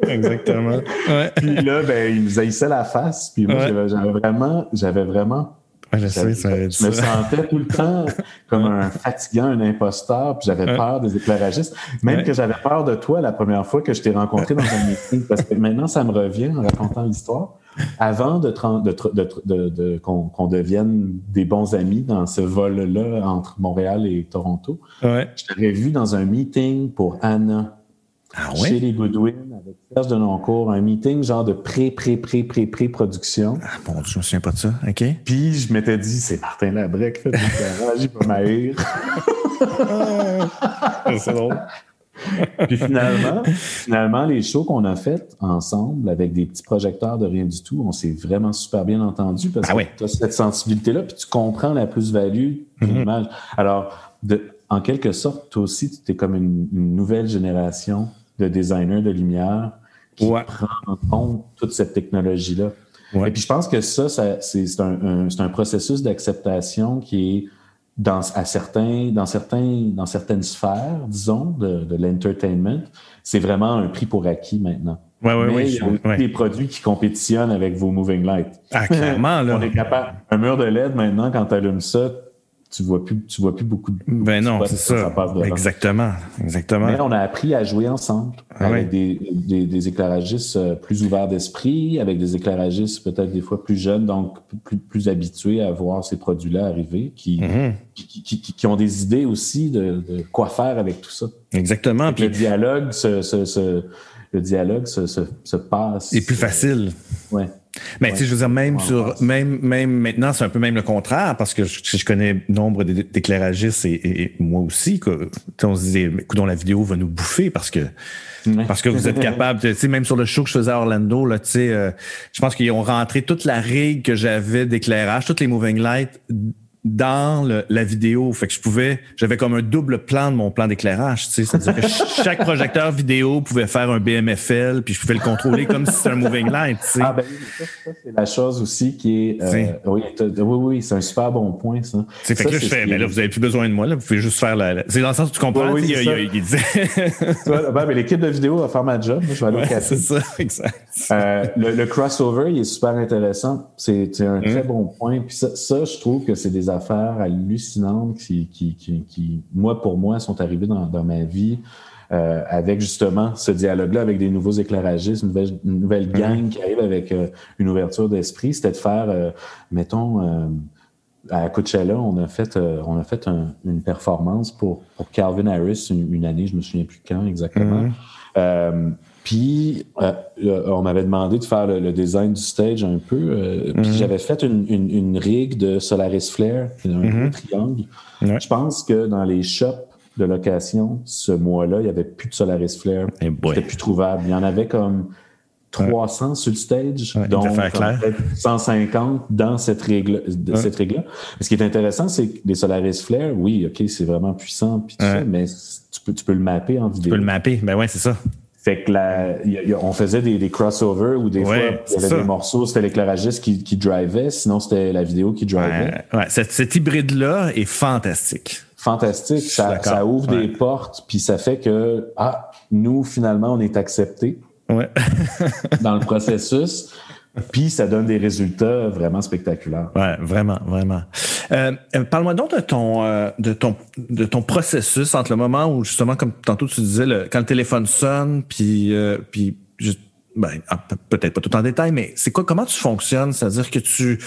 exactement. puis là, ben, ils nous haïssaient la face, puis moi j'avais vraiment, j'avais vraiment je, je me sentais tout le temps comme un fatigant, un imposteur, puis j'avais peur des éclairagistes. Même que j'avais peur de toi la première fois que je t'ai rencontré dans un meeting, parce que maintenant, ça me revient en racontant l'histoire. Avant de, de, de, qu'on devienne des bons amis dans ce vol-là entre Montréal et Toronto, je t'avais vu dans un meeting pour Anna ah chez les Goodwin avec Serge Denoncourt, un meeting genre de pré, pré, pré, pré, pré-production. Ah bon, je me souviens pas de ça. OK. Puis je m'étais dit, c'est Martin Labrec, fait j'ai pas m'haïr. c'est drôle. Puis finalement, finalement, les shows qu'on a fait ensemble avec des petits projecteurs de rien du tout, on s'est vraiment super bien entendu parce ah que tu as cette sensibilité-là, puis tu comprends la plus-value de mm-hmm. l'image. Alors, de, en quelque sorte, toi aussi, tu es comme une nouvelle génération de designer de lumière qui prend en compte toute cette technologie-là. Et puis je pense que ça, c'est un, un, processus d'acceptation qui est dans, à certains, dans, certains, dans certaines sphères, disons, de, de l'entertainment, c'est vraiment un prix pour acquis maintenant. Ouais, ouais, Mais il y a des produits qui compétitionnent avec vos moving lights. Ah, clairement, là. On est capable. Un mur de LED, maintenant, quand tu allumes ça, tu vois plus, tu vois plus beaucoup de. Ben non, c'est ça. exactement, exactement. Mais on a appris à jouer ensemble ah avec des, des, éclairagistes euh, plus ouverts d'esprit, avec des éclairagistes peut-être des fois plus jeunes, donc plus, plus habitués à voir ces produits-là arriver, qui, mm-hmm. qui, qui, qui, ont des idées aussi de, de, quoi faire avec tout ça. Exactement. Puis le dialogue se, se, se le dialogue se, se, se passe. C'est plus facile. Ouais. Mais tu sais, je veux dire, même sur, même, même maintenant, c'est un peu même le contraire, parce que je, je connais nombre d'éclairagistes et, et, moi aussi, que, on se disait, écoute, la vidéo va nous bouffer parce que, parce que vous êtes capable, tu sais, même sur le show que je faisais à Orlando, là, tu sais, euh, je pense qu'ils ont rentré toute la règle que j'avais d'éclairage, toutes les moving lights dans le, la vidéo. Fait que je pouvais, j'avais comme un double plan de mon plan d'éclairage, tu sais. C'est-à-dire que chaque projecteur vidéo pouvait faire un BMFL, puis je pouvais le contrôler comme si c'était un moving light, tu sais. Ah ben ça, ça c'est la chose aussi qui est, euh, oui, oui, oui, c'est un super bon point, ça. C'est fait que là, je fais, mais là, vous avez plus besoin de moi, là, vous pouvez juste faire la, c'est dans le sens où tu comprends, oui, il, il, il, il, disait. ben, mais l'équipe de vidéo va faire ma job, moi, je vais aller ouais, C'est ça, exact. Euh, le, le, crossover, il est super intéressant. C'est un mm. très bon point. Puis ça, ça, je trouve que c'est des affaires hallucinantes qui, qui, qui, moi, pour moi, sont arrivées dans, dans ma vie euh, avec justement ce dialogue-là avec des nouveaux éclairagistes, une nouvelle, une nouvelle mhm. gang qui arrive avec euh, une ouverture d'esprit. C'était de faire, euh, mettons, à Coachella, on a fait, on a fait une performance pour, pour Calvin Harris une, année, je me souviens plus quand exactement. Mhm. Puis, on m'avait demandé de faire le, design du stage un peu. Puis, mhm. j'avais fait une, une, une, rig de Solaris Flare, un triangle. Je pense que dans les shops de location, ce mois-là, il n'y avait plus de Solaris Flare. Eh C'était plus trouvable. Il y en avait comme 300 sur le stage, dont 150 dans cette règle, cette règle-là. Ce qui est intéressant, c'est que les Solaris Flare, oui, OK, c'est vraiment puissant, puis mais tu peux, tu peux le mapper en vidéo. Tu peux le mapper, ben ouais, c'est ça. Fait que la, on faisait des, des crossovers où des fois, il y avait des morceaux, c'était l'éclairagiste qui, qui drivait, sinon c'était la vidéo qui drivait. Ouais, cet hybride-là est fantastique fantastique. Ça, ça, ouvre des portes, puis ça fait que, ah, nous, finalement, on est acceptés ouais. dans le processus. Puis ça donne des résultats vraiment spectaculaires. Ouais, vraiment, vraiment. Euh, euh, parle-moi donc de ton, euh, de ton, de ton processus entre le moment où justement, comme tantôt tu disais, le, quand le téléphone sonne, puis, puis ben, ah, peut-être pas tout en détail, mais c'est quoi, comment tu fonctionnes? C'est-à-dire que tu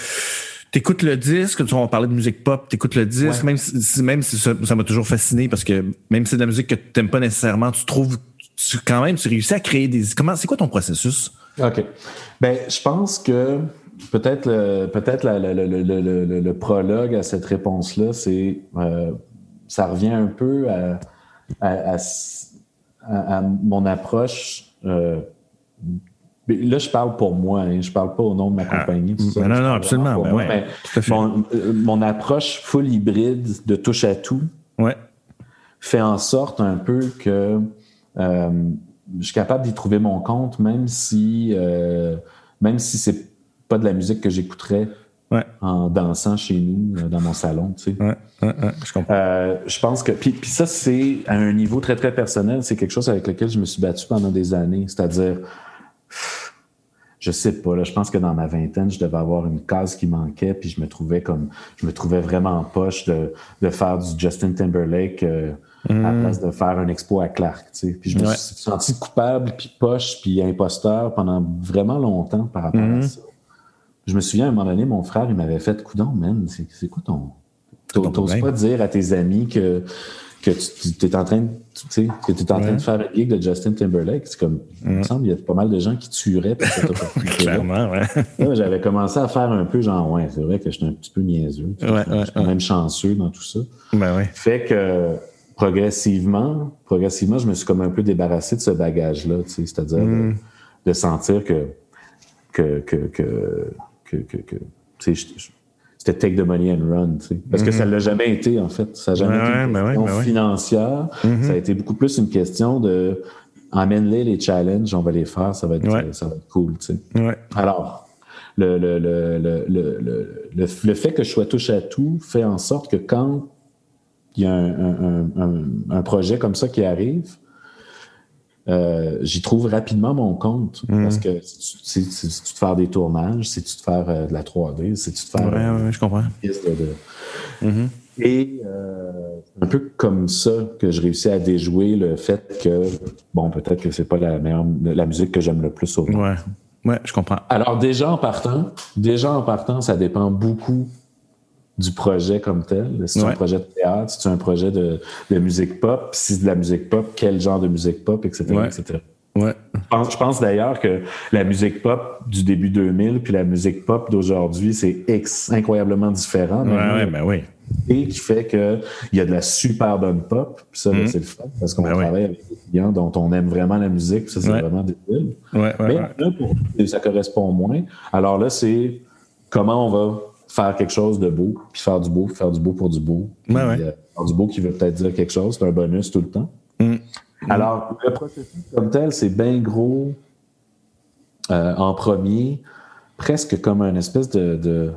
t'écoutes le disque, tu vas parler de musique pop, t'écoutes le disque, même si, même si ça m'a toujours fasciné parce que même si c'est de la musique que tu n'aimes pas nécessairement, tu trouves quand même, tu réussis à créer des. Comment c'est quoi ton processus? OK. Ben, je pense que peut-être le, peut-être le, prologue à cette réponse-là, c'est euh, ça revient un peu à, à, mon approche euh, Là, je parle pour moi, hein, je parle pas au nom de ma ah. compagnie. non, non, absolument. mon, approche full hybride de touche à tout fait en sorte un peu que euh, je suis capable d'y trouver mon compte, même si euh, même si c'est pas de la musique que j'écouterais en dansant chez nous, euh, dans mon salon. Tu sais. je, comprends. je pense que. Puis, puis ça, c'est à un niveau très, très personnel. C'est quelque chose avec lequel je me suis battu pendant des années. C'est-à-dire je sais pas, là, je pense que dans ma vingtaine, je devais avoir une case qui manquait, puis je me trouvais comme, je me trouvais vraiment en poche de, de faire du Justin Timberlake euh, à la mm. place de faire un expo à Clark, tu sais. Puis je me suis senti coupable, puis poche, puis imposteur pendant vraiment longtemps par rapport à mm. ça. Je me souviens, à un moment donné, mon frère, il m'avait fait, coudon, man, c'est quoi ton... T'oses pas dire à tes amis que que tu es en train de, tu sais, que tu es en train de faire un gig de Justin Timberlake? C'est comme, il me semble, il y a pas mal de gens qui tueraient pour cette opportunité Clairement, ouais. J'avais commencé à faire un peu genre, ouais, c'est vrai que j'étais un petit peu niaiseux. Ouais, je suis quand même chanceux dans tout ça. Ben ouais. Fait que, progressivement, progressivement, je me suis comme un peu débarrassé de ce bagage-là, tu sais, c'est-à-dire de, mm. de, sentir que, que, que, que, que, que, que tu sais, c'était take the money and run, tu sais. Parce que ça ne mhm. l'a jamais été, en fait. Ça n'a jamais été une ben question ben financière. Mhm. Ça a été beaucoup plus une question de amène-les les challenges, on va les faire, ça va être, ça va être cool, tu sais. Alors, le, le, le, le, le, fait que je sois touche à tout fait en sorte que quand il y a un, un, un, un projet comme ça qui arrive, euh, j'y trouve rapidement mon compte mm. parce que c'est tu de faire des tournages, c'est tu de faire euh, de la 3D, c'est tu de faire. Ouais, ouais, je comprends. Mm-hmm. Et euh, un peu comme ça que je réussis à déjouer le fait que, bon, peut-être que c'est pas la meilleure, la musique que j'aime le plus au monde. Ouais. ouais, je comprends. Alors, déjà en partant, déjà en partant, ça dépend beaucoup du projet comme tel. Si c'est un projet de théâtre, si c'est un projet de, de, musique pop, si c'est de la musique pop, quel genre de musique pop, etc. etc. Ouais. Je pense, d'ailleurs que la musique pop du début 2000 puis la musique pop d'aujourd'hui, c'est incroyablement différent. Ouais, ouais, ben oui. Et qui fait qu'il y a de la super bonne pop. Puis ça, mm-hmm. c'est le fun parce qu'on ben travaille avec des clients dont on aime vraiment la musique. Puis ça, c'est vraiment débile. Ouais, Mais là, pour, ça correspond moins. Alors là, c'est comment on va? Faire quelque chose de beau, puis faire du beau, faire du beau pour du beau. Ouais, ouais. Euh, faire du beau qui veut peut-être dire quelque chose, c'est un bonus tout le temps. Mm. Alors, le processus comme tel, c'est bien gros euh, en premier, presque comme un espèce de.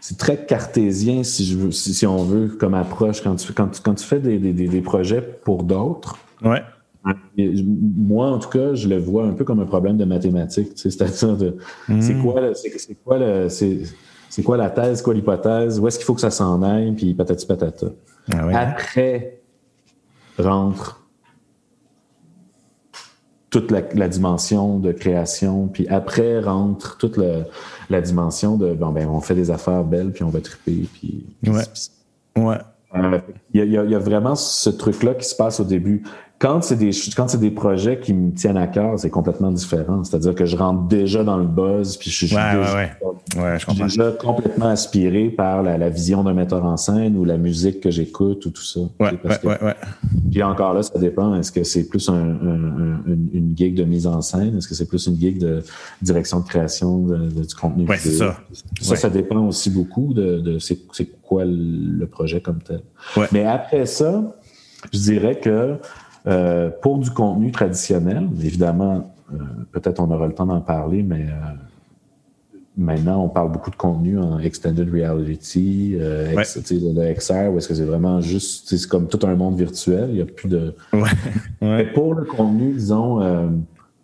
c'est très cartésien, si, je veux, si, on veut, comme approche. Quand tu, quand quand tu fais des, des, des projets pour d'autres, ouais. Moi, en tout cas, je le vois un peu comme un problème de mathématiques. C'est-à-dire, de, c'est quoi, c'est, quoi le, c'est, c'est quoi la thèse, quoi l'hypothèse, où est-ce qu'il faut que ça s'en aille, puis patati patata. Ah hein? Après rentre toute la, dimension de création, puis après rentre toute la dimension de bon ben on fait des affaires belles, puis on va triper, puis. Ouais. ouais. Euh, il y, a vraiment ce truc-là qui se passe au début. Quand c'est des quand c'est des projets qui me tiennent à cœur, c'est complètement différent. C'est-à-dire que je rentre déjà dans le buzz, puis je suis déjà, complètement aspiré par la, vision d'un metteur en scène ou la musique que j'écoute ou tout ça. Puis encore là, ça dépend. Est-ce que c'est plus un, une, gig de mise en scène? Est-ce que c'est plus une gig de direction de création du contenu c'est ça. Ça, ça dépend aussi beaucoup de, de c'est quoi le projet comme tel. Mais après ça, je dirais que euh, pour du contenu traditionnel, évidemment, euh, peut-être on aura le temps d'en parler, mais euh, maintenant, on parle beaucoup de contenu en extended reality, le XR, où est-ce que c'est vraiment juste, c'est comme tout un monde virtuel, il n'y a plus de... Mais pour le contenu, disons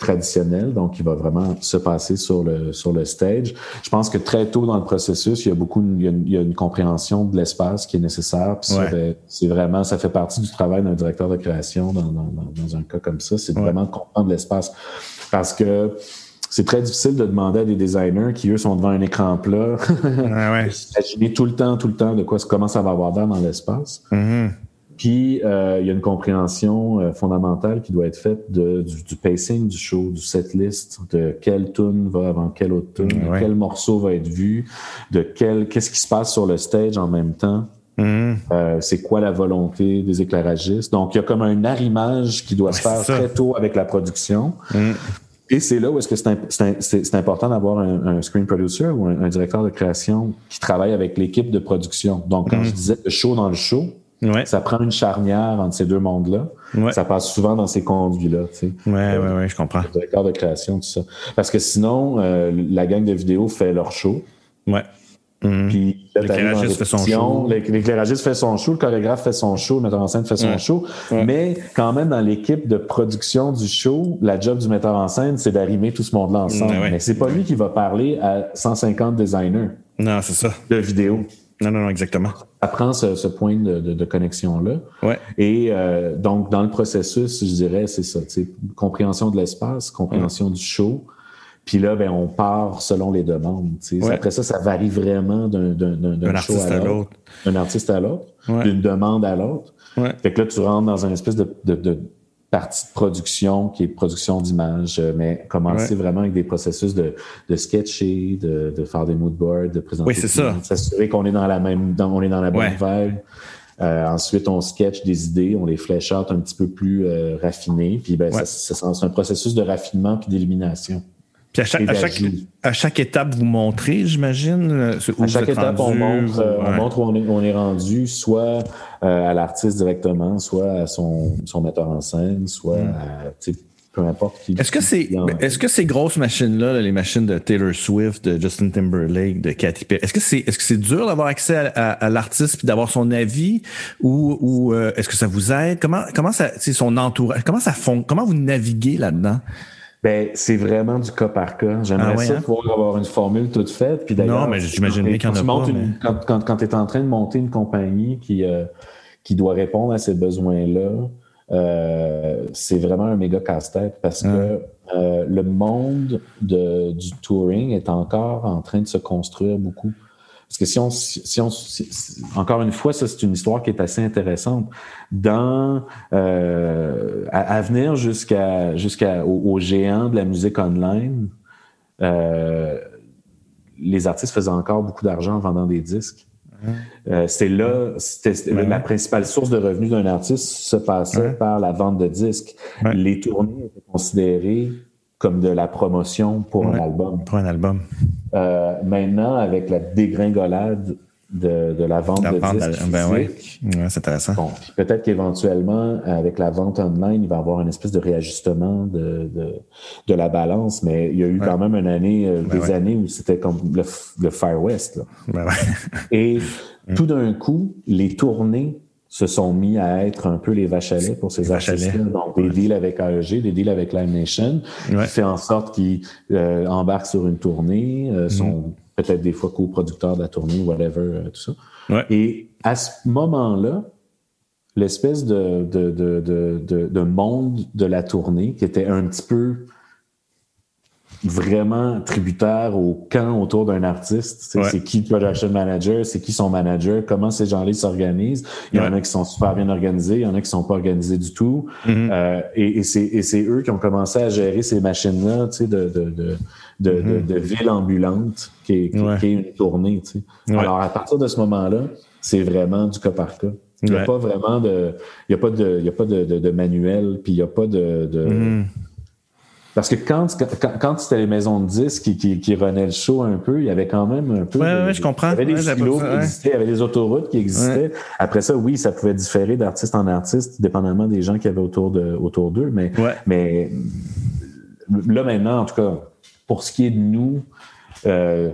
traditionnel, donc il va vraiment se passer sur le, sur le stage. Je pense que très tôt dans le processus, il y a beaucoup, il y a une, compréhension de l'espace qui est nécessaire. Puis c'est vraiment, ça fait partie du travail d'un directeur de création dans, dans, dans un cas comme ça, c'est vraiment de comprendre l'espace. Parce que c'est très difficile de demander à des designers qui, eux, sont devant un écran plat, imaginer tout le temps, tout le temps de quoi, comment ça va avoir l'air dans l'espace. Mm-hmm. Puis, euh, il y a une compréhension euh, fondamentale qui doit être faite de, du, pacing du show, du setlist, de quelle tune va avant quelle autre tune, quel morceau va être vu, de quel qu'est-ce qui se passe sur le stage en même temps. Mm-hmm. Euh, c'est quoi la volonté des éclairagistes. Donc, il y a comme un arrimage qui doit se faire très tôt avec la production. Mm. Et c'est là où est-ce que c'est important d'avoir un, screen producer ou un, directeur de création qui travaille avec l'équipe de production. Donc, quand mm. je disais le show dans le show, ça prend une charnière entre ces deux mondes-là. Ça passe souvent dans ces conduits-là. Tu sais. Ouais, ouais, ouais, je comprends. Le de création, tout ça. Parce que sinon, euh, la gang de vidéo fait leur show. Ouais. Mhm. Puis l'éclairagiste fait son show. L'éclairagiste fait son show, le chorégraphe fait son show, le metteur en scène fait son show. Mais quand même, dans l'équipe de production du show, la job du metteur en scène, c'est d'arrimer tout ce monde-là ensemble. Mais c'est pas lui qui va parler à 150 designers. Non, c'est ça. De vidéo. Non, non, non, exactement. Ça prend ce, point de, connexion-là. Ouais. Et euh, donc, dans le processus, je dirais, c'est ça, compréhension de l'espace, compréhension du show. Puis là, ben, on part selon les demandes. Après ça, ça varie vraiment d'un show à l'autre. Un artiste à l'autre, d'une demande à l'autre. Fait que là, tu rentres dans une espèce de partie de production qui est production d'images, euh, mais commencer vraiment avec des processus de, de sketcher, de, de, faire des mood boards, de présenter. Oui, c'est ça. S'assurer qu'on est dans la même, dans, on est dans la bonne vibe. Euh, ensuite, on sketch des idées, on les flash out un petit peu plus euh, raffinées. Puis ben, c'est un processus de raffinement puis d'élimination. Puis à chaque, à chaque, à chaque, étape, vous montrez, j'imagine? Euh, à chaque étape, on montre, euh, on montre où on est, on est rendu, soit euh, à l'artiste directement, soit à son, son metteur en scène, soit mm. à, peu importe qui. Est-ce que, c'est, est-ce que ces grosses machines-là, les machines de Taylor Swift, de Justin Timberlake, de Katy Perry, est-ce que c'est, est-ce que c'est dur d'avoir accès à, l'artiste puis d'avoir son avis ou, ou est-ce que ça vous aide? Comment, comment ça, c'est son entourage, comment ça fond, comment vous naviguez là-dedans? Ben, c'est vraiment du cas par cas. J'aimerais ah ça hein? pouvoir avoir une formule toute faite. Puis non, mais j'imagine bien qu'il y en a pas. Quand, quand, tu es en train de monter une compagnie qui, euh, qui doit répondre à ces besoins-là, euh, c'est vraiment un méga casse-tête parce que euh, le monde de, du touring est encore en train de se construire beaucoup. Parce que si on, si on encore une fois, ça c'est une histoire qui est assez intéressante. Dans euh, à, venir jusqu'à jusqu'à aux, géants de la musique online, euh, les artistes faisaient encore beaucoup d'argent en vendant des disques. Euh, c'est là, c'était la principale source de revenus d'un artiste se passait par la vente de disques. Les tournées étaient considérées comme de la promotion pour un album. Pour un album. Euh, maintenant, avec la dégringolade de, de la vente de disques ben ouais. c'est intéressant. Bon, peut-être qu'éventuellement, avec la vente online, il va y avoir une espèce de réajustement de, de, de la balance, mais il y a eu quand même une année, euh, ben des années où c'était comme le, le Far West. Là. Ben Et tout d'un coup, les tournées se sont mis à être un peu les vaches à lait pour ces artistes Donc, des deals avec AEG, des deals avec Live Nation, qui fait en sorte qu'ils euh, embarquent sur une tournée, euh, sont peut-être des fois co-producteur de la tournée, whatever, tout ça. Et à ce moment-là, l'espèce de, de, de, de, monde de la tournée qui était un petit peu vraiment tributaire au camp autour d'un artiste. C'est qui le production manager, c'est qui son manager, comment ces gens-là s'organisent. Il y en a qui sont super bien organisés, il y en a qui sont pas organisés du tout. Mm-hmm. euh, et, et c'est eux qui ont commencé à gérer ces machines-là de, de, de, de, mm-hmm. de, ville ambulante qui est, qui, est une tournée. Alors, à partir de ce moment-là, c'est vraiment du cas par cas. Il n'y a pas vraiment de, il y a pas de, il y a pas de, de, manuel, puis il n'y a pas de, de mm-hmm. Parce que quand, quand, c'était les maisons de disques qui, qui, qui, renaient le show un peu, il y avait quand même un peu. Oui, ouais, je comprends. Il y avait des silos qui existaient, il y avait des autoroutes qui existaient. Après ça, oui, ça pouvait différer d'artiste en artiste, dépendamment des gens qui avaient autour de autour d'eux. Mais, mais là maintenant, en tout cas, pour ce qui est de nous, euh,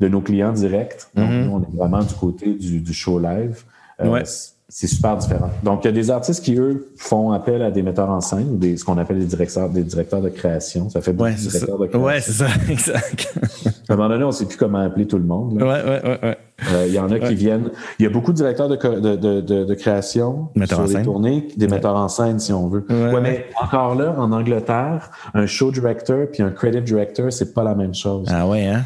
de nos clients directs, donc mm-hmm. nous, on est vraiment du côté du, du show live. Euh, c'est super différent. Donc, il y a des artistes qui, eux, font appel à des metteurs en scène, des, ce qu'on appelle des directeurs, des directeurs de création. Ça fait beaucoup ouais, de directeurs de création. Ouais, c'est ça, exact. à un moment donné, on ne sait plus comment appeler tout le monde. Là. Ouais, ouais, ouais. Euh, il y en a qui viennent. Il y a beaucoup de directeurs de, de, de, de, création sur les tournées, des metteurs en scène, si on veut. Ouais, mais encore là, en Angleterre, un show director puis un credit director, c'est pas la même chose. Ah ouais, hein?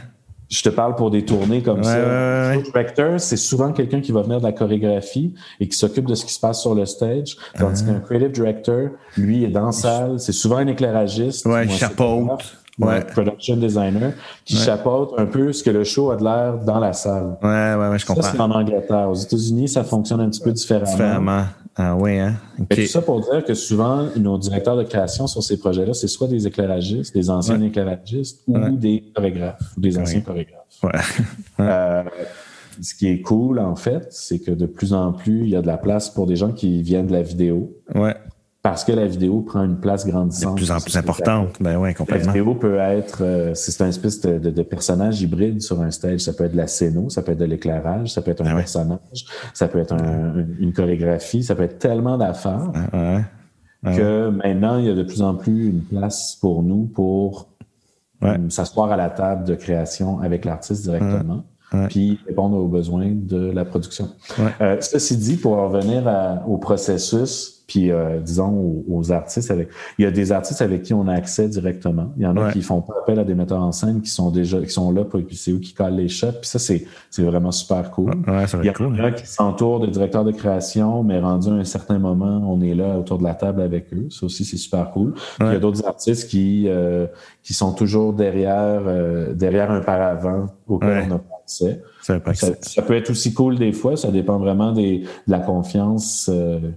Je te parle pour des tournées comme ça. Le director, c'est souvent quelqu'un qui va venir de la chorégraphie et qui s'occupe de ce qui se passe sur le stage. Tandis uh qu'un creative director, lui, est dans la salle. C'est souvent un éclairagiste. Ouais, chapeaute. Ouais. production designer qui chapeaute un peu ce que le show a de l'air dans la salle. Ouais, ouais, ouais, je comprends. Ça, c'est en Angleterre. Aux États-Unis, ça fonctionne un petit peu différemment. Différemment. Ah oui, hein? Okay. tout ça pour dire que souvent, nos directeurs de création sur ces projets-là, c'est soit des éclairagistes, des anciens éclairagistes ou des chorégraphes ou des anciens chorégraphes. Ouais. euh, ce qui est cool, en fait, c'est que de plus en plus, il y a de la place pour des gens qui viennent de la vidéo. Ouais parce que la vidéo prend une place grandissante. De plus en plus importante. Ben oui, complètement. La vidéo peut être, euh, c'est un espèce de, de, personnage hybride sur un stage. Ça peut être de la scéno, ça peut être de l'éclairage, ça peut être un ah personnage, ça peut être une chorégraphie, ça peut être tellement d'affaires ah que maintenant, il y a de plus en plus une place pour nous pour s'asseoir à la table de création avec l'artiste directement. puis répondre aux besoins de la production. Euh, ceci dit, pour revenir au processus, puis euh, disons aux, artistes avec il y a des artistes avec qui on a accès directement. Il y en a qui font pas appel à des metteurs en scène qui sont déjà qui sont là pour c'est eux qui collent les shots puis ça c'est c'est vraiment super cool. Il y en a qui s'entourent de directeurs de création mais rendu à un certain moment on est là autour de la table avec eux. Ça aussi c'est super cool. Il y a d'autres artistes qui euh, qui sont toujours derrière euh, derrière un paravent auquel on a pas accès ça, ça, peut être aussi cool des fois, ça dépend vraiment des, de la confiance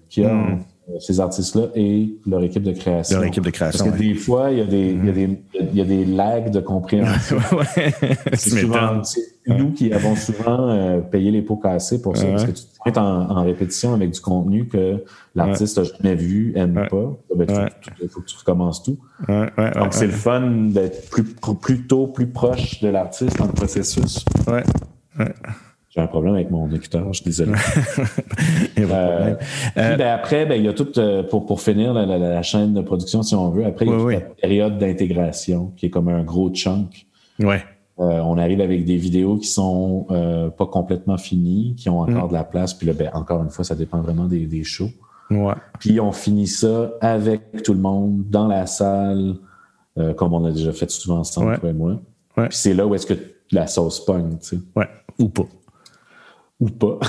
qu'il y a hmm. Euh, ces artistes-là et leur équipe de création. Leur équipe de création. Parce que des fois, il y, a des, il, y a des, il y a des lags de compréhension. ouais. C'est souvent, nous qui avons souvent euh, payé les pots cassés pour ça, parce que tu te mets en, en, répétition avec du contenu que l'artiste n'a jamais vu, aime pas. Ben, il faut que tu recommences tout. Donc, c'est le fun d'être plus, plutôt plus proche de l'artiste dans le processus. Ouais. J'ai un problème avec mon écouteur, je suis désolé. euh, euh, ben après, ben, il y a tout, euh, pour, pour finir la, la, la, chaîne de production, si on veut, après, il y a toute la période d'intégration qui est comme un gros chunk. Ouais. On arrive avec des vidéos qui sont pas complètement finies, qui ont encore mm. de la place. Puis là, ben, encore une fois, ça dépend vraiment des, des shows. Ouais. Puis on finit ça avec tout le monde dans la salle, comme on a déjà fait souvent ensemble, toi et moi. Ouais. Puis c'est là où est-ce que la sauce pogne, tu sais. Ouais. Ou pas? Ou pas.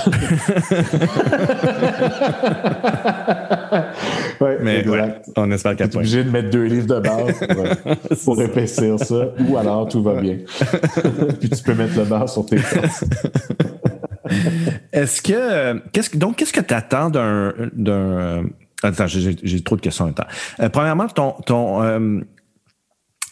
ouais, Mais on espère qu'elle obligé de mettre deux livres de base pour, épaissir ça, ou alors tout va bien. Puis tu peux mettre le base sur tes. Est-ce que, qu'est-ce, donc, qu'est-ce que tu attends d'un, d'un, attends, j'ai, trop de questions en même temps. Euh, premièrement, ton, ton, euh,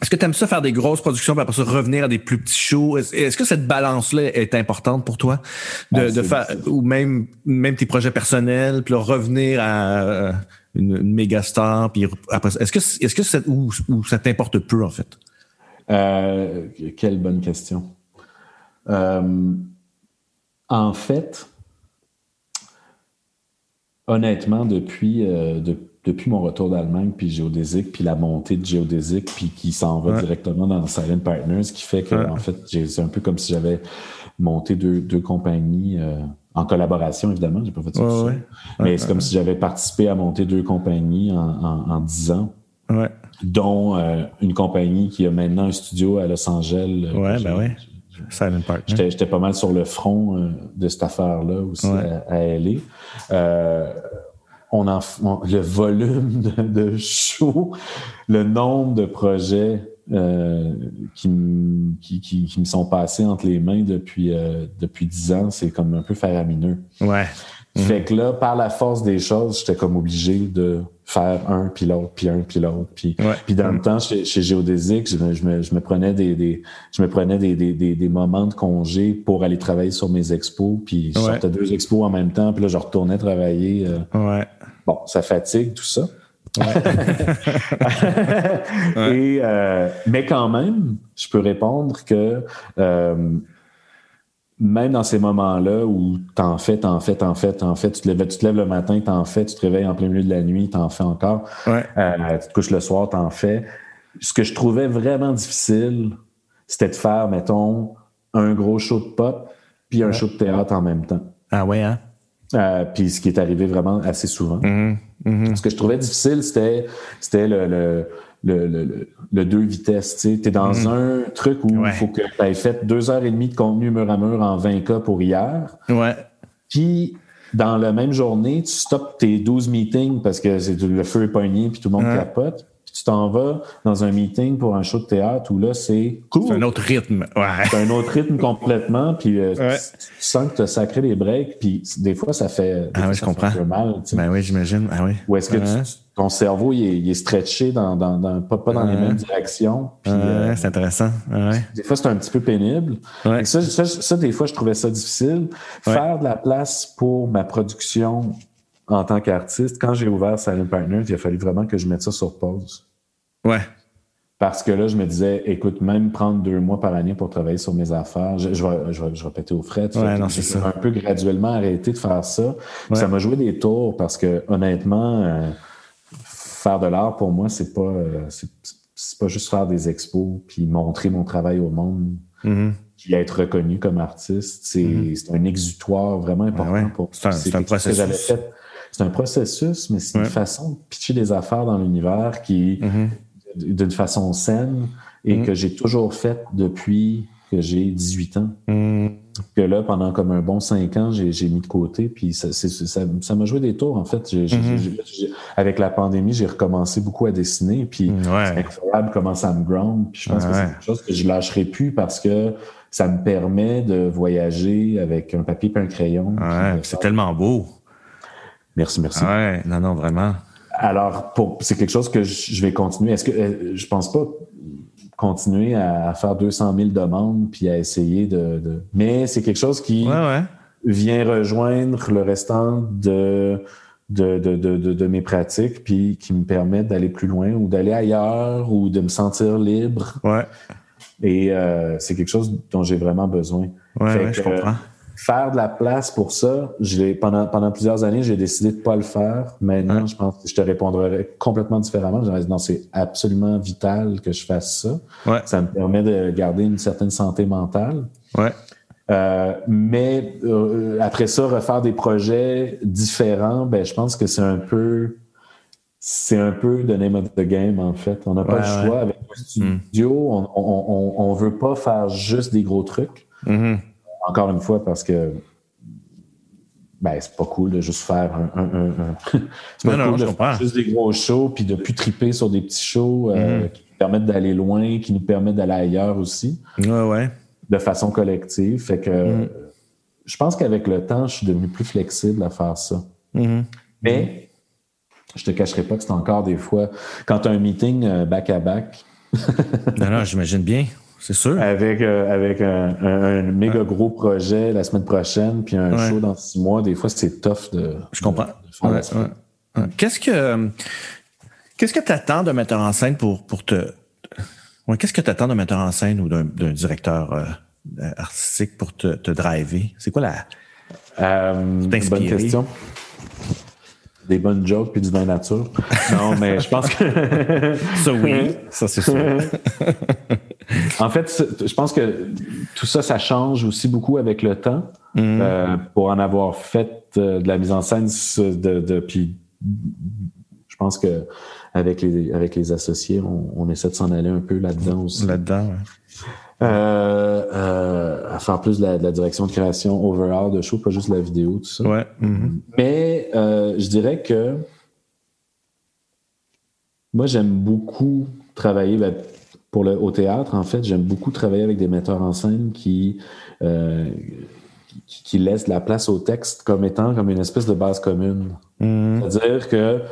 est-ce que tu aimes ça faire des grosses productions puis après ça revenir à des plus petits shows? Est-ce que cette balance-là est importante pour toi? De, ah, de faire ou même même tes projets personnels, puis revenir à euh, une, méga star, puis après est-ce que est-ce que ça, ou, ça t'importe peu en fait? Euh, quelle bonne question. Euh, en fait, honnêtement, depuis, depuis mon retour d'Allemagne, puis Géodésique, puis la montée de Géodésique, puis qui s'en va directement dans Silent Partners, qui fait que, en fait, c'est un peu comme si j'avais monté deux, deux compagnies en collaboration, évidemment, j'ai pas fait ça Mais c'est comme si j'avais participé à monter deux compagnies en, dix ans. Dont euh, une compagnie qui a maintenant un studio à Los Angeles. Euh, ouais, ben oui. Silent Partner. J'étais pas mal sur le front euh, de cette affaire-là aussi à, à LA. On en, le volume de, de shows, le nombre de projets euh, qui, qui, qui, me sont passés entre les mains depuis euh, depuis dix ans, c'est comme un peu faramineux. Ouais. Fait que là, par la force des choses, j'étais comme obligé de faire un puis l'autre, puis un puis l'autre. Puis, puis dans le temps, chez, chez Géodésique, je me, je, me, je me prenais des, des je me prenais des, des, des, moments de congé pour aller travailler sur mes expos. Puis je sortais deux expos en même temps, puis là, je retournais travailler. Euh. ouais. Bon, ça fatigue, tout ça. Et, euh, mais quand même, je peux répondre que euh, même dans ces moments-là où t'en fais, t'en fais, t'en fais, t'en fais, tu te, lèves, tu te lèves le matin, t'en fais, tu te réveilles en plein milieu de la nuit, t'en fais encore, euh, tu te couches le soir, t'en fais. Ce que je trouvais vraiment difficile, c'était de faire, mettons, un gros show de pop puis un show de théâtre en même temps. Ah ouais, hein? Euh, puis ce qui est arrivé vraiment assez souvent. Mm-hmm. Mm-hmm. Ce que je trouvais difficile, c'était c'était le, le, le, le, deux vitesses. Tu es dans mm-hmm. un truc où il faut que tu aies fait deux heures et demie de contenu mur à mur en 20 cas pour hier. Ouais. Puis dans la même journée, tu stoppes tes 12 meetings parce que c'est le feu est pogné puis tout le monde capote tu t'en vas dans un meeting pour un show de théâtre où là, c'est cool. C'est un autre rythme. Ouais. C'est un autre rythme complètement. Puis euh, tu, sens que tu as sacré les breaks. Puis des fois, ça fait, ah oui, je comprends. un peu mal. Ben oui, j'imagine. Ah oui. Ou est-ce que ton cerveau il est, stretché dans, dans, dans pas, pas, dans les mêmes directions. Puis, euh, c'est intéressant. Des fois, c'est un petit peu pénible. Ça, ça, ça, des fois, je trouvais ça difficile. Faire de la place pour ma production en tant qu'artiste, quand j'ai ouvert Silent Partners, il a fallu vraiment que je mette ça sur pause. Ouais. Parce que là, je me disais, écoute, même prendre deux mois par année pour travailler sur mes affaires, je, je, vais, je, je vais péter aux frais. Ouais, c'est ça. un peu graduellement arrêté de faire ça. Ça m'a joué des tours parce que, honnêtement, euh, faire de l'art, pour moi, c'est pas, euh, c'est pas juste faire des expos puis montrer mon travail au monde. Mm-hmm. Puis être reconnu comme artiste, c'est mm-hmm. un exutoire vraiment important pour C'est un, processus. C'est un processus, mais c'est une façon de pitcher des affaires dans l'univers qui, mm-hmm d'une façon saine et mm. que j'ai toujours fait depuis que j'ai 18 ans. Mm. Que là, pendant comme un bon 5 ans, j'ai mis de côté. Puis ça m'a ça, ça joué des tours, en fait. Mm-hmm. avec la pandémie, j'ai recommencé beaucoup à dessiner. Puis mm, c'est incroyable comment ça me ground. Puis je pense que c'est quelque chose que je lâcherai plus parce que ça me permet de voyager avec un papier et un crayon. c'est tellement beau. Merci, merci. Non, non, vraiment. Alors, c'est quelque chose que je vais continuer. Est-ce que euh, je pense pas continuer à, faire 200 000 demandes puis à essayer de. Mais c'est quelque chose qui vient rejoindre le restant de de, de, de, de, mes pratiques puis qui me permet d'aller plus loin ou d'aller ailleurs ou de me sentir libre. Ouais. Et euh, c'est quelque chose dont j'ai vraiment besoin. Ouais, je comprends faire de la place pour ça, pendant, pendant plusieurs années, j'ai décidé de pas le faire. Maintenant, je pense que je te répondrai complètement différemment. Je non, c'est absolument vital que je fasse ça. Ça me permet de garder une certaine santé mentale. Ouais. Euh, mais euh, après ça, refaire des projets différents, ben, je pense que c'est un peu c'est un peu the name of the game, en fait. On n'a pas le choix avec le studio. On, on, on, veut pas faire juste des gros trucs. Mm-hmm encore une fois, parce que ben, c'est pas cool de juste faire un. un, c'est pas cool de faire juste des gros shows, puis de plus triper sur des petits shows euh, mm-hmm. qui nous permettent d'aller loin, qui nous permettent d'aller ailleurs aussi. Ouais, ouais. De façon collective. Fait que mm-hmm. je pense qu'avec le temps, je suis devenu plus flexible à faire ça. Mm-hmm. Mais je te cacherai pas que c'est encore des fois, quand tu as un meeting back-à-back. -back, non, non, j'imagine bien. C'est sûr. Avec, euh, avec un, méga gros projet la semaine prochaine, puis un show dans six mois, des fois, c'est tough de. Je comprends. Qu'est-ce que. Qu'est-ce que tu attends d'un metteur en scène pour, pour te. Qu'est-ce que tu attends d'un metteur en scène ou d'un directeur euh, artistique pour te, te driver? C'est quoi la. Euh, bonne question. des bonnes jokes puis du vin nature. Non, mais je pense que. ça, oui, ça, c'est sûr. en fait, je pense que tout ça, ça change aussi beaucoup avec le temps. Mm. Euh, pour en avoir fait euh, de la mise en scène, de, de puis je pense que avec les, avec les associés, on, essaie de s'en aller un peu là-dedans aussi. Là-dedans, oui. Euh, euh, à faire plus de la, direction de création overall de show, pas juste la vidéo, tout ça. Ouais. Mm-hmm. Mais euh, je dirais que moi, j'aime beaucoup travailler ben, pour le, au théâtre, en fait, j'aime beaucoup travailler avec des metteurs en scène qui, qui, qui, laissent la place au texte comme étant comme une espèce de base commune. Mm-hmm. C'est-à-dire que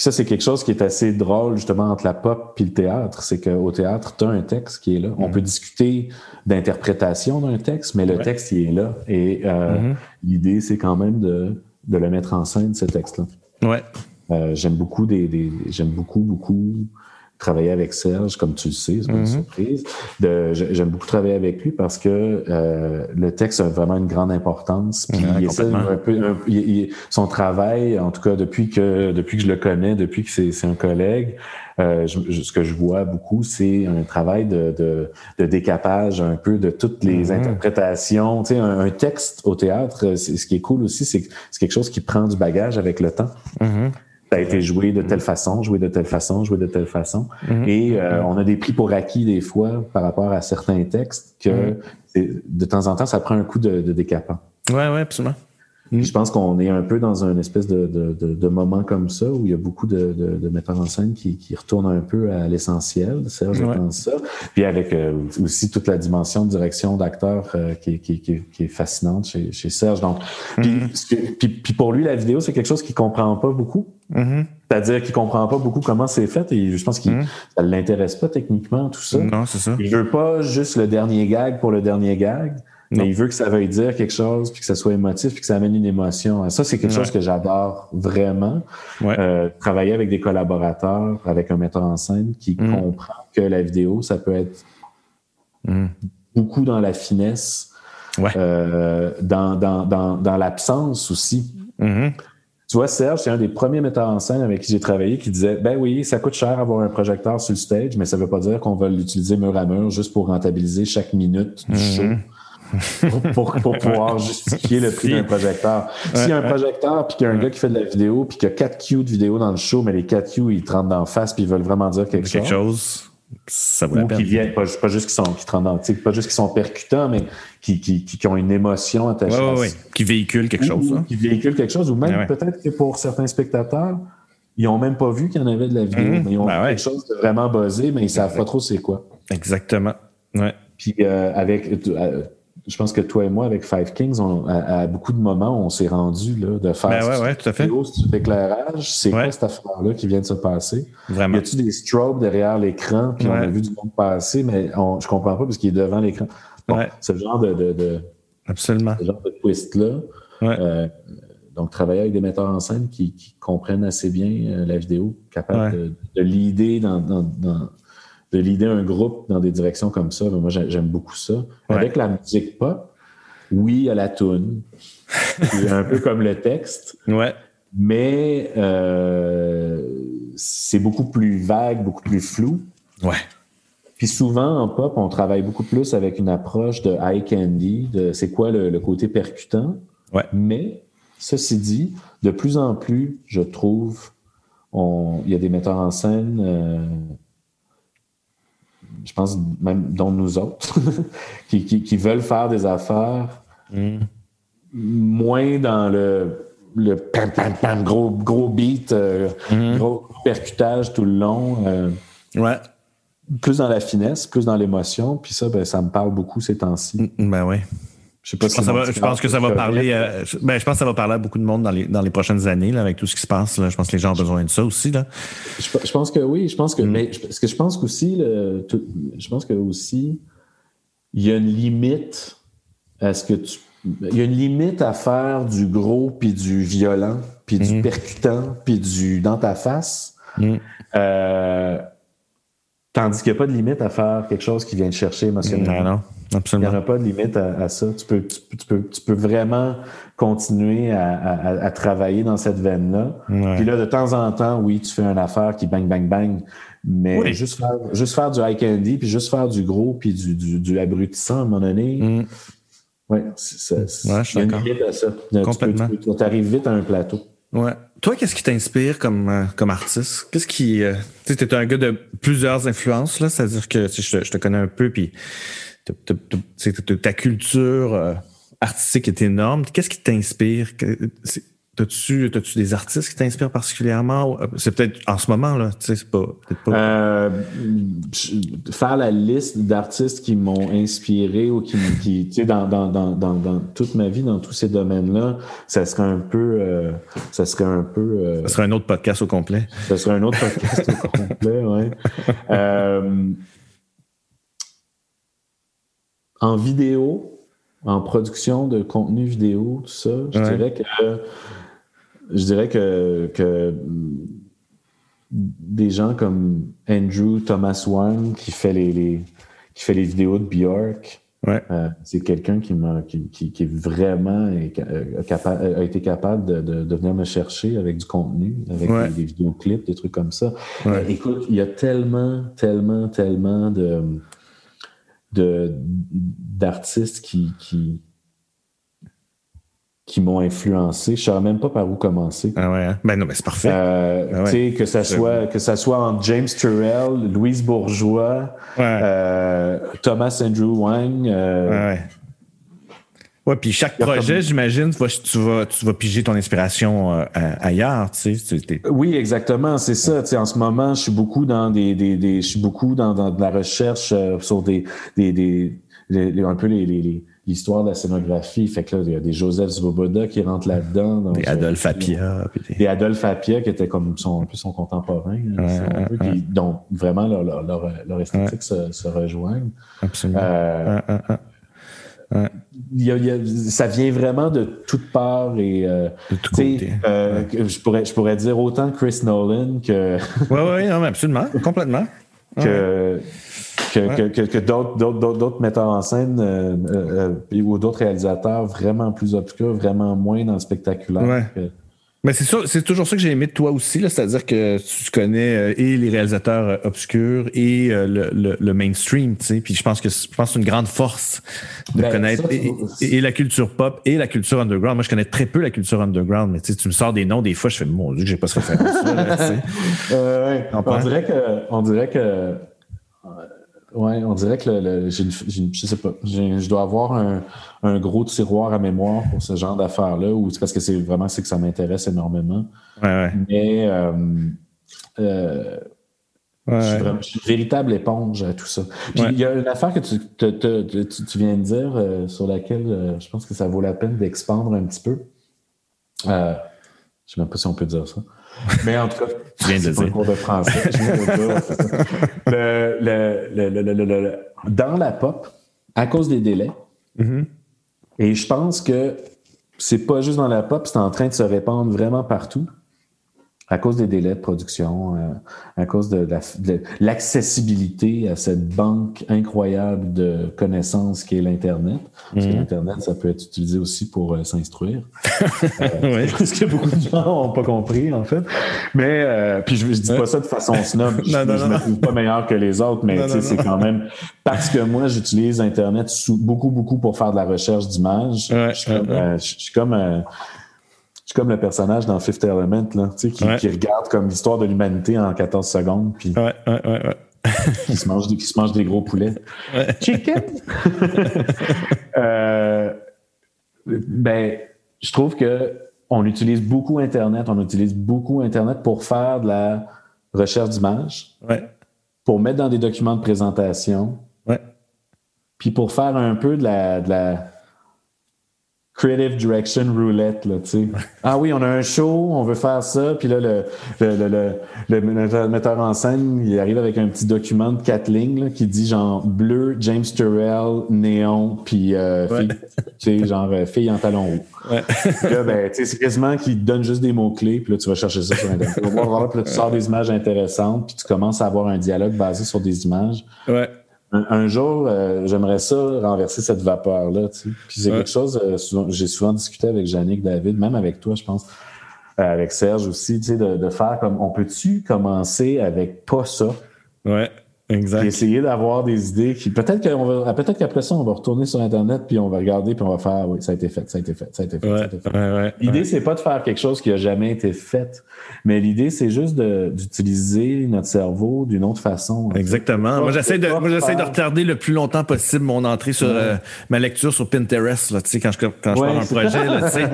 puis ça, c'est quelque chose qui est assez drôle, justement, entre la pop et le théâtre. C'est qu'au théâtre, tu as un texte qui est là. On mm. peut discuter d'interprétation d'un texte, mais le texte, il est là. Et euh, mm-hmm. l'idée, c'est quand même de, de, le mettre en scène, ce texte-là. Ouais. Euh, j'aime beaucoup des, des j'aime beaucoup, beaucoup travailler avec Serge, comme tu le sais, c'est pas une mm-hmm. surprise. J'aime beaucoup travailler avec lui parce que euh, le texte a vraiment une grande importance. Puis il essaie un peu, son travail, en tout cas depuis que depuis que je le connais, depuis que c'est un collègue, euh, ce que je vois beaucoup, c'est un travail de, de, de, décapage un peu de toutes les mm-hmm. interprétations. Tu sais, un, texte au théâtre, ce qui est cool aussi, c'est c'est quelque chose qui prend du bagage avec le temps. Mm-hmm ça a été joué de telle façon, joué de telle façon, joué de telle façon. Mhm. Et euh, on a des prix pour acquis des fois par rapport à certains textes que mhm. de temps en temps, ça prend un coup de, de décapant. Oui, oui, absolument. Mm. Je pense qu'on est un peu dans un espèce de, de, de, moment comme ça où il y a beaucoup de, de metteurs en scène qui, qui retournent un peu à l'essentiel. Serge, je pense ça. Puis avec euh, aussi toute la dimension de direction d'acteur euh, qui, qui, qui, est fascinante chez, chez Serge. Donc, mm-hmm. puis, puis, pour lui, la vidéo, c'est quelque chose qu'il comprend pas beaucoup. Mm-hmm. C'est-à-dire qu'il comprend pas beaucoup comment c'est fait et je pense qu'il mm-hmm. ça l'intéresse pas techniquement tout ça. Non, c'est ça. Il veut pas juste le dernier gag pour le dernier gag. Mais il veut que ça veuille dire quelque chose, puis que ça soit émotif, puis que ça amène une émotion. Ça, c'est quelque chose que j'adore vraiment. Euh, travailler avec des collaborateurs, avec un metteur en scène qui mm. comprend que la vidéo, ça peut être mm. beaucoup dans la finesse, euh, dans, dans, dans, dans l'absence aussi. Mm-hmm. Tu vois, Serge, c'est un des premiers metteurs en scène avec qui j'ai travaillé qui disait Ben oui, ça coûte cher avoir un projecteur sur le stage, mais ça ne veut pas dire qu'on va l'utiliser mur à mur juste pour rentabiliser chaque minute du mm-hmm. show pour, pour, pouvoir justifier le prix d'un projecteur. S'il y a un projecteur, puis qu'il y a un gars qui fait de la vidéo, puis qu'il y a 4 Q de vidéo dans le show, mais les 4 Q, ils te rentrent d'en face, puis ils veulent vraiment dire quelque, quelque chose. Ça vaut la peine. Qui viennent, pas, pas, juste qui sont, qui te rendent, pas juste qui sont percutants, mais qui, qui, qui, ont une émotion attachée. Ouais, ouais, Qui véhiculent quelque chose. Qui véhiculent quelque chose, ou même peut-être que pour certains spectateurs, ils n'ont même pas vu qu'il y en avait de la vidéo, mmh. mais ils ont ben quelque chose de vraiment buzzé, mais ils savent pas trop c'est quoi. Exactement. Ouais. Puis euh, avec euh, je pense que toi et moi, avec Five Kings, à, beaucoup de moments, on s'est rendu là, de faire ben ouais, ouais, tout à fait. éclairage. C'est quoi cette affaire-là qui vient de se passer? Vraiment. Y a-tu des strobes derrière l'écran, puis on a vu du monde passer, mais on, je comprends pas parce qu'il est devant l'écran. Bon, ce genre de, de, de, Absolument. Ce genre de twist-là. Euh, donc, travailler avec des metteurs en scène qui, qui comprennent assez bien euh, la vidéo, capables de, de l'idée dans, dans, dans de l'idée un groupe dans des directions comme ça. Moi, j'aime beaucoup ça. Avec la musique pop, oui, il y a la tune. un peu comme le texte. Ouais. Mais euh, c'est beaucoup plus vague, beaucoup plus flou. Ouais. Puis souvent, en pop, on travaille beaucoup plus avec une approche de eye candy, de c'est quoi le, côté percutant. Ouais. Mais, ceci dit, de plus en plus, je trouve, il y a des metteurs en scène euh, je pense même dont nous autres, qui, veulent faire des affaires mm. moins dans le, le pam, pam, pam, gros, gros beat, euh, mm. gros percutage tout le long. Euh, ouais. Plus dans la finesse, plus dans l'émotion. Puis ça, ben, ça me parle beaucoup ces temps-ci. Mm, ben oui. Je, sais pas je, pense, que ça va parler. Euh, ben, je pense que ça va parler à beaucoup de monde dans les, dans les prochaines années, là, avec tout ce qui se passe. Là. Je pense que les gens ont besoin de ça aussi. Là. Je, pense que oui. Je pense que. Mm. Mais ce que je pense qu'aussi, je pense que aussi, il y a une limite à ce que tu. Il y a une limite à faire du gros puis du violent puis du mm. percutant puis du dans ta face. Mm. Euh, Tandis qu'il n'y a pas de limite à faire quelque chose qui vient te chercher émotionnellement. Non, non, absolument. Il n'y a pas de limite à, ça. Tu peux, tu, peux, tu peux vraiment continuer à, travailler dans cette veine-là. Puis là, de temps en temps, oui, tu fais une affaire qui bang, bang, bang. Mais juste, faire, juste faire du high candy, puis juste faire du gros, puis du, du, abrutissant à un moment donné. Mm. Oui, c'est, ouais, une limite à ça. Complètement. Tu arrives vite à un plateau. Ouais. Toi, qu'est-ce qui t'inspire comme, euh, comme artiste? Qu'est-ce qui. Euh, tu es un gars de plusieurs influences, là. C'est-à-dire que je, te connais un peu, puis ta culture euh, artistique est énorme. Qu'est-ce qui t'inspire? T'as-tu, as-tu des artistes qui t'inspirent particulièrement? C'est peut-être en ce moment, là, tu sais, c'est pas, pas... Euh, faire la liste d'artistes qui m'ont inspiré ou qui, qui tu sais, dans, dans, dans, dans, toute ma vie, dans tous ces domaines-là, ça serait un peu, euh, ça serait un peu... Euh, ça serait un autre podcast au complet. Ça serait un autre podcast au complet, oui. Euh, en vidéo, en production de contenu vidéo, tout ça, je dirais que je dirais que, des gens comme Andrew Thomas Wang qui fait les, qui fait les vidéos de Björk, euh, c'est quelqu'un qui, m'a, qui, est vraiment euh, a été capable de, venir me chercher avec du contenu, avec des, vidéoclips, des trucs comme ça. Euh, écoute, il y a tellement, tellement, tellement de, de d'artistes qui, qui, qui m'ont influencé. Je ne savais même pas par où commencer. Ah ouais, hein? ben non, mais c'est parfait. Euh, ah que ça soit que ça soit entre James Turrell, Louise Bourgeois, euh, Thomas Andrew Wang. Euh, ouais. Ouais, puis chaque projet, j'imagine, tu vas, tu vas piger ton inspiration ailleurs, tu sais. Oui, exactement, c'est ça. Tu sais, en ce moment, je suis beaucoup dans des, des, des je suis beaucoup dans, dans la recherche sur des, des, des, un peu les, les l'histoire de la scénographie. Fait que là, il y a des Joseph Svoboda qui rentrent là-dedans. Des Adolphe Appia. Des... Adolphe Appia qui étaient comme son, un peu son contemporain. donc, vraiment, leur, leur, leur esthétique se, se, rejoignent. Absolument. Euh, il y a, il y a, ça vient vraiment de toutes parts et euh, de tout côté. Euh, je pourrais je pourrais dire autant Chris Nolan que oui oui non, absolument complètement que que, que, que d'autres metteurs en scène euh, euh, euh, ou d'autres réalisateurs vraiment plus obscurs, vraiment moins dans le spectaculaire. Mais c'est c'est toujours ça que j'ai aimé de toi aussi, c'est-à-dire que tu connais et les réalisateurs obscurs et le, le, mainstream, tu sais. Puis je pense que je pense c'est une grande force de ben, connaître et, la culture pop et la culture underground. Moi, je connais très peu la culture underground, mais tu me sors des noms des fois, je fais mon Dieu, j'ai pas ce référence. on dirait que on dirait que oui, on dirait que le, je sais pas, je dois avoir un, gros tiroir à mémoire pour ce genre d'affaires-là, ou parce que c'est vraiment c'est que ça m'intéresse énormément. Ouais, Mais euh, euh, je, suis vraiment, une véritable éponge à tout ça. Puis il y a une affaire que tu, tu, viens de dire euh, sur laquelle je pense que ça vaut la peine d'expandre un petit peu. je ne sais même pas si on peut dire ça. Mais en tout cas, tu viens de dire. cours de français. dans la pop, à cause des délais, mm-hmm. et je pense que c'est pas juste dans la pop, c'est en train de se répandre vraiment partout à cause des délais de production, euh, à cause de, l'accessibilité à cette banque incroyable de connaissances qui est l'Internet. Parce que mhm. l'Internet, ça peut être utilisé aussi pour euh, s'instruire. euh, Ce que beaucoup de gens n'ont pas compris, en fait. Mais, euh, puis je, ne dis pas ça de façon snob. je, ne me trouve pas meilleur que les autres, mais c'est quand même parce que moi, j'utilise Internet beaucoup, beaucoup pour faire de la recherche d'images. je suis comme, suis comme le personnage dans Fifth Element, là, qui, qui regarde comme l'histoire de l'humanité en 14 secondes. Puis ouais, ouais, ouais, qui, se mange, qui se mange des gros poulets. Chicken! euh, ben, je trouve que on utilise beaucoup Internet, on utilise beaucoup Internet pour faire de la recherche d'images, pour mettre dans des documents de présentation, ouais. puis pour faire un peu de la, de la creative direction roulette, là, tu sais. Ah oui, on a un show, on veut faire ça, puis là, le, le, le, le, metteur en scène, il arrive avec un petit document de quatre lignes là, qui dit genre bleu, James Turrell, néon, puis euh, fille, tu sais, genre euh, fille en talon haut. Ouais. là, ben, tu sais, c'est quasiment qu'il donne juste des mots-clés, puis là, tu vas chercher ça sur Internet. puis là, tu sors des images intéressantes, puis tu commences à avoir un dialogue basé sur des images. Ouais un, jour, euh, j'aimerais ça renverser cette vapeur-là. Tu Puis c'est quelque chose, euh, j'ai souvent discuté avec Jannick, David, même avec toi, je pense, euh, avec Serge aussi, tu sais, de, de, faire comme on peut-tu commencer avec pas ça? Ouais. Exact. essayer d'avoir des idées qui. Peut-être qu'on va. Ah, peut-être qu'après ça, on va retourner sur Internet puis on va regarder puis on va faire oui, ça a été fait, ça a été fait, ça a été fait. Ouais, ça a été fait. Ouais, ouais, l'idée, c'est pas de faire quelque chose qui a jamais été fait. Mais l'idée, c'est juste d'utiliser notre cerveau d'une autre façon. Exactement. Moi, j'essaie de, moi, j'essaie de retarder le plus longtemps possible mon entrée sur euh, ma lecture sur Pinterest, là, tu sais, quand je, quand je pars un projet, là, tu sais.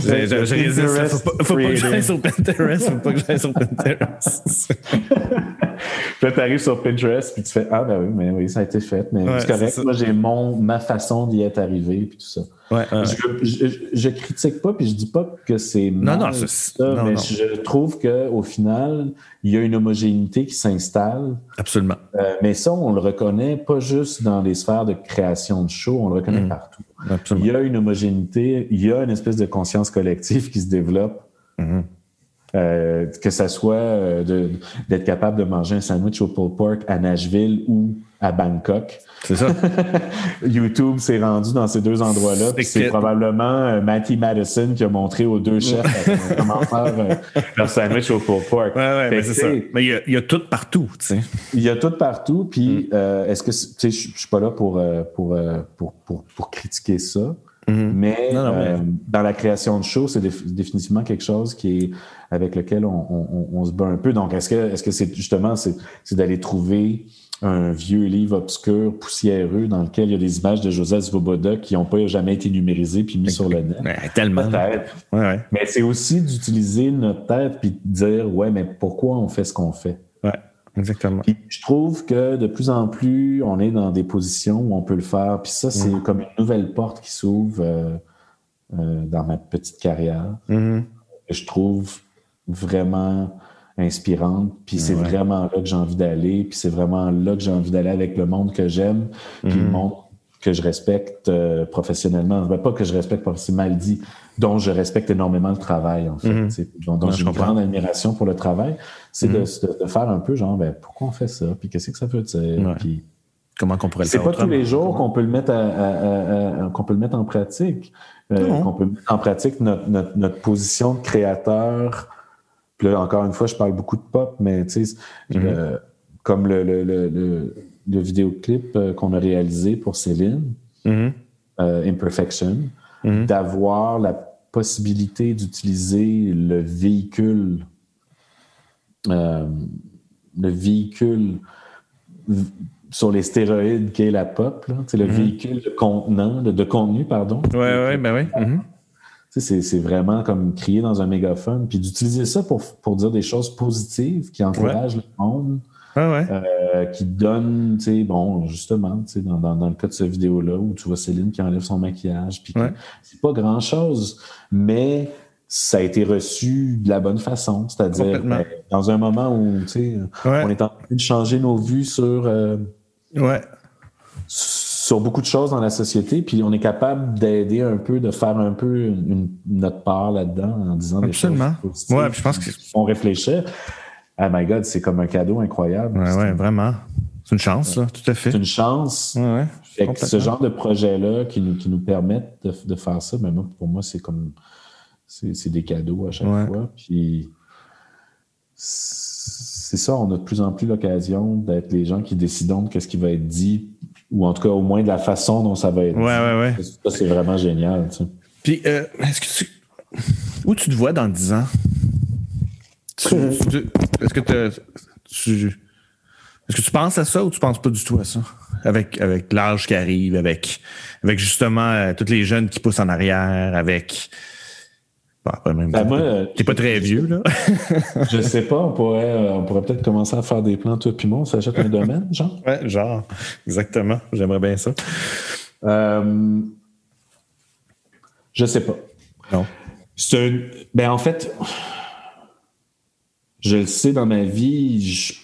je, je, je résiste. Faut pas, faut pas que j'aille sur Pinterest. Faut pas que j'aille sur Pinterest. puis là, t'arrives sur Pinterest puis tu fais, ah, ben oui, mais oui, ça a été fait. Mais c'est correct. Moi, j'ai mon, ma façon d'y être arrivé, puis tout ça. Ouais, je, je, critique pas, puis je dis pas que c'est mal, non, non, ça, mais je trouve qu'au final, il y a une homogénéité qui s'installe. Absolument. Euh, mais ça, on le reconnaît pas juste dans les sphères de création de show, on le reconnaît mm. partout. Absolument. Il y a une homogénéité, il y a une espèce de conscience collective qui se développe. Mm-hmm. Euh, que ça soit euh, d'être capable de manger un sandwich au pulled pork à Nashville ou à Bangkok. C'est ça. YouTube s'est rendu dans ces deux endroits-là. C'est probablement euh, Matty Madison qui a montré aux deux chefs comment faire leur sandwich au pulled pork. Ouais, ouais, mais c'est ça. Mais il y, a, tout partout, tu sais. Il y a tout partout. Puis, mm. est-ce que, tu sais, je suis pas là pour, pour, pour, pour, pour critiquer ça. Mm-hmm. Mais, dans la création de show, c'est définitivement quelque chose qui est avec lequel on, se bat un peu. Donc, est-ce que est-ce que c'est justement c'est, d'aller trouver un vieux livre obscur, poussiéreux, dans lequel il y a des images de Joseph Svoboda qui n'ont pas jamais été numérisées puis mis sur le net? tellement. Mais c'est aussi d'utiliser notre tête puis de dire ouais, mais pourquoi on fait ce qu'on fait? Exactement. je trouve que de plus en plus, on est dans des positions où on peut le faire. Puis ça, c'est mm. comme une nouvelle porte qui s'ouvre euh, euh, dans ma petite carrière. Mm-hmm. Je trouve vraiment inspirante. Puis c'est vraiment là que j'ai envie d'aller. Puis c'est vraiment là que j'ai envie d'aller avec le monde que j'aime. Puis le mhm. monde que je respecte euh, professionnellement. pas que je respecte c'est mal dit, dont je respecte énormément le travail, en fait. Mhm. dont, j'ai une grande admiration pour le travail. C'est de, mhm. faire un peu genre, ben, pourquoi on fait ça? Puis qu'est-ce que ça veut dire? Puis, Comment qu'on pourrait le faire? C'est pas tous les jours qu'on peut le mettre qu'on peut le mettre en pratique. Euh, qu'on peut mettre en pratique notre, notre, notre position de créateur puis là, encore une fois, je parle beaucoup de pop, mais tu sais, comme le, le, le, le vidéoclip euh, qu'on a réalisé pour Céline, mm-hmm. euh, Imperfection, mm-hmm. d'avoir la possibilité d'utiliser le véhicule, euh, le véhicule sur les stéroïdes qu'est la pop, là, le véhicule de contenant, de, de contenu, pardon. Oui, oui, ben oui. C'est vraiment comme crier dans un mégaphone, puis d'utiliser ça pour, pour dire des choses positives qui encouragent le monde, euh, qui donnent, bon, justement, dans, dans, dans, le cas de cette vidéo-là, où tu vois Céline qui enlève son maquillage, puis c'est pas grand-chose, mais ça a été reçu de la bonne façon, c'est-à-dire ben, dans un moment où on est en train de changer nos vues sur, euh, ouais. sur beaucoup de choses dans la société, puis on est capable d'aider un peu, de faire un peu une, notre part là-dedans en disant Absolument. des choses ouais, je pense que font réfléchir. Oh my God, c'est comme un cadeau incroyable. Ouais, ouais, vraiment. C'est une chance, là, tout à fait. C'est une chance. Ouais, ce genre de projet-là qui nous, qui nous permettent de, de faire ça, mais moi, pour moi, c'est comme c'est des cadeaux à chaque fois. Puis c'est ça, on a de plus en plus l'occasion d'être les gens qui décident de ce qui va être dit ou en tout cas au moins de la façon dont ça va être. Ouais, ouais, ouais. Ça, c'est vraiment génial. Tu sais. Puis, euh, est-ce que tu... où tu te vois dans 10 ans? Est-ce que tu, est-ce que tu penses à ça ou tu penses pas du tout à ça? Avec, avec l'âge qui arrive, avec, avec justement euh, tous les jeunes qui poussent en arrière, avec ben, t'es pas très vieux, là. je sais pas, on pourrait, euh, on pourrait peut-être commencer à faire des plans, toi puis moi, on s'achète un domaine, genre? Ouais, genre, exactement. J'aimerais bien ça. Euh, Je sais pas. Non. C'est un... Ben, en fait, je le sais dans ma vie,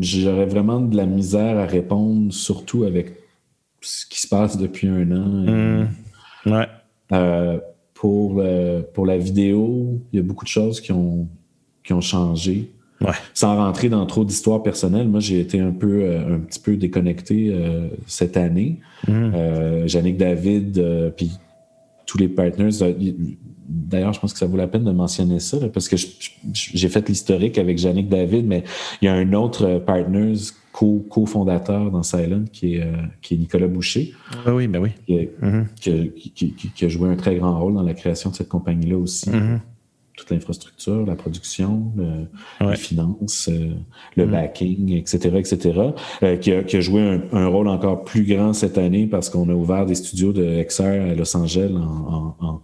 j'aurais vraiment de la misère à répondre, surtout avec ce qui se passe depuis un an. Mmh. Ouais. Euh, pour, pour la vidéo, il y a beaucoup de choses qui ont, qui ont changé. Ouais. Sans rentrer dans trop d'histoires personnelles, moi j'ai été un peu euh, un petit peu déconnecté euh, cette année. Mmh. Jannick David, puis tous les partners, D'ailleurs, je pense que ça vaut la peine de mentionner ça, parce que j'ai fait l'historique avec Yannick David, mais il y a un autre euh, partner co-fondateur dans Silent qui est, euh, qui est Nicolas Boucher. Oui, oui, ben oui. Mm-hmm. Qui, a joué un très grand rôle dans la création de cette compagnie-là aussi. Mm-hmm. Toute l'infrastructure, la production, les finances, euh, le mm-hmm. backing, etc., etc., qui, a, joué un, rôle encore plus grand cette année parce qu'on a ouvert des studios de XR à Los Angeles en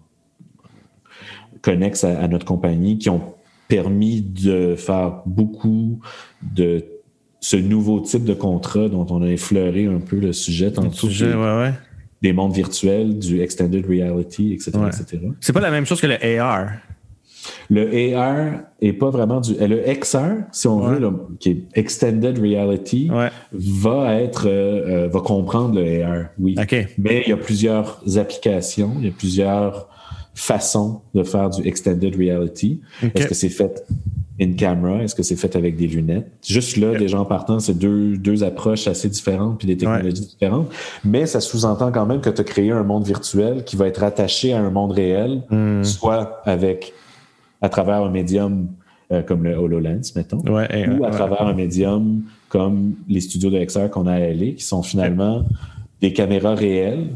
connexes à, notre compagnie qui ont permis de faire beaucoup de ce nouveau type de contrat dont on a effleuré un peu le sujet tantôt. Sujet, ouais, ouais. Des mondes virtuels, du extended reality, etc. etc. C'est pas la même chose que le AR. Le AR est pas vraiment du. Le XR, si on veut, qui est Extended Reality, va être euh, euh, va comprendre le AR, oui. Mais il y a plusieurs applications, il y a plusieurs façon de faire du extended reality. Est-ce que c'est fait in camera? Est-ce que c'est fait avec des lunettes? Juste là, des gens partant, c'est deux, deux approches assez différentes puis des technologies différentes. Mais ça sous-entend quand même que tu as créé un monde virtuel qui va être attaché à un monde réel, hmm. soit avec à travers un médium euh, comme le HoloLens, mettons, ou à travers un médium comme les studios de XR qu'on a à LA, qui sont finalement des caméras réelles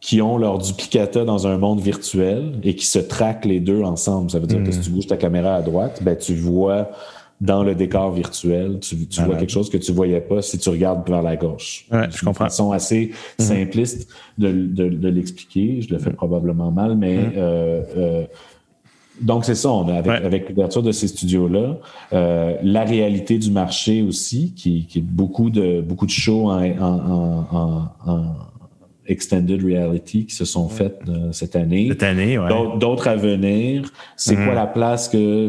qui ont leur duplicata dans un monde virtuel et qui se traquent les deux ensemble. Ça veut dire que si hmm. tu bouges ta caméra à droite, ben, tu vois dans le décor virtuel, tu, vois quelque chose que tu voyais pas si tu regardes vers la gauche. Ouais, je comprends. Une façon assez hmm. simpliste de, de, l'expliquer. Je le fais hmm. probablement mal, mais euh, euh, donc c'est ça. On a avec, avec l'ouverture de ces studios-là, euh, la réalité du marché aussi, qui, qui est beaucoup de beaucoup de shows en, en, en extended reality qui se sont faites euh, cette année. Cette année, ouais. D'autres à venir. C'est quoi mm-hmm. la place que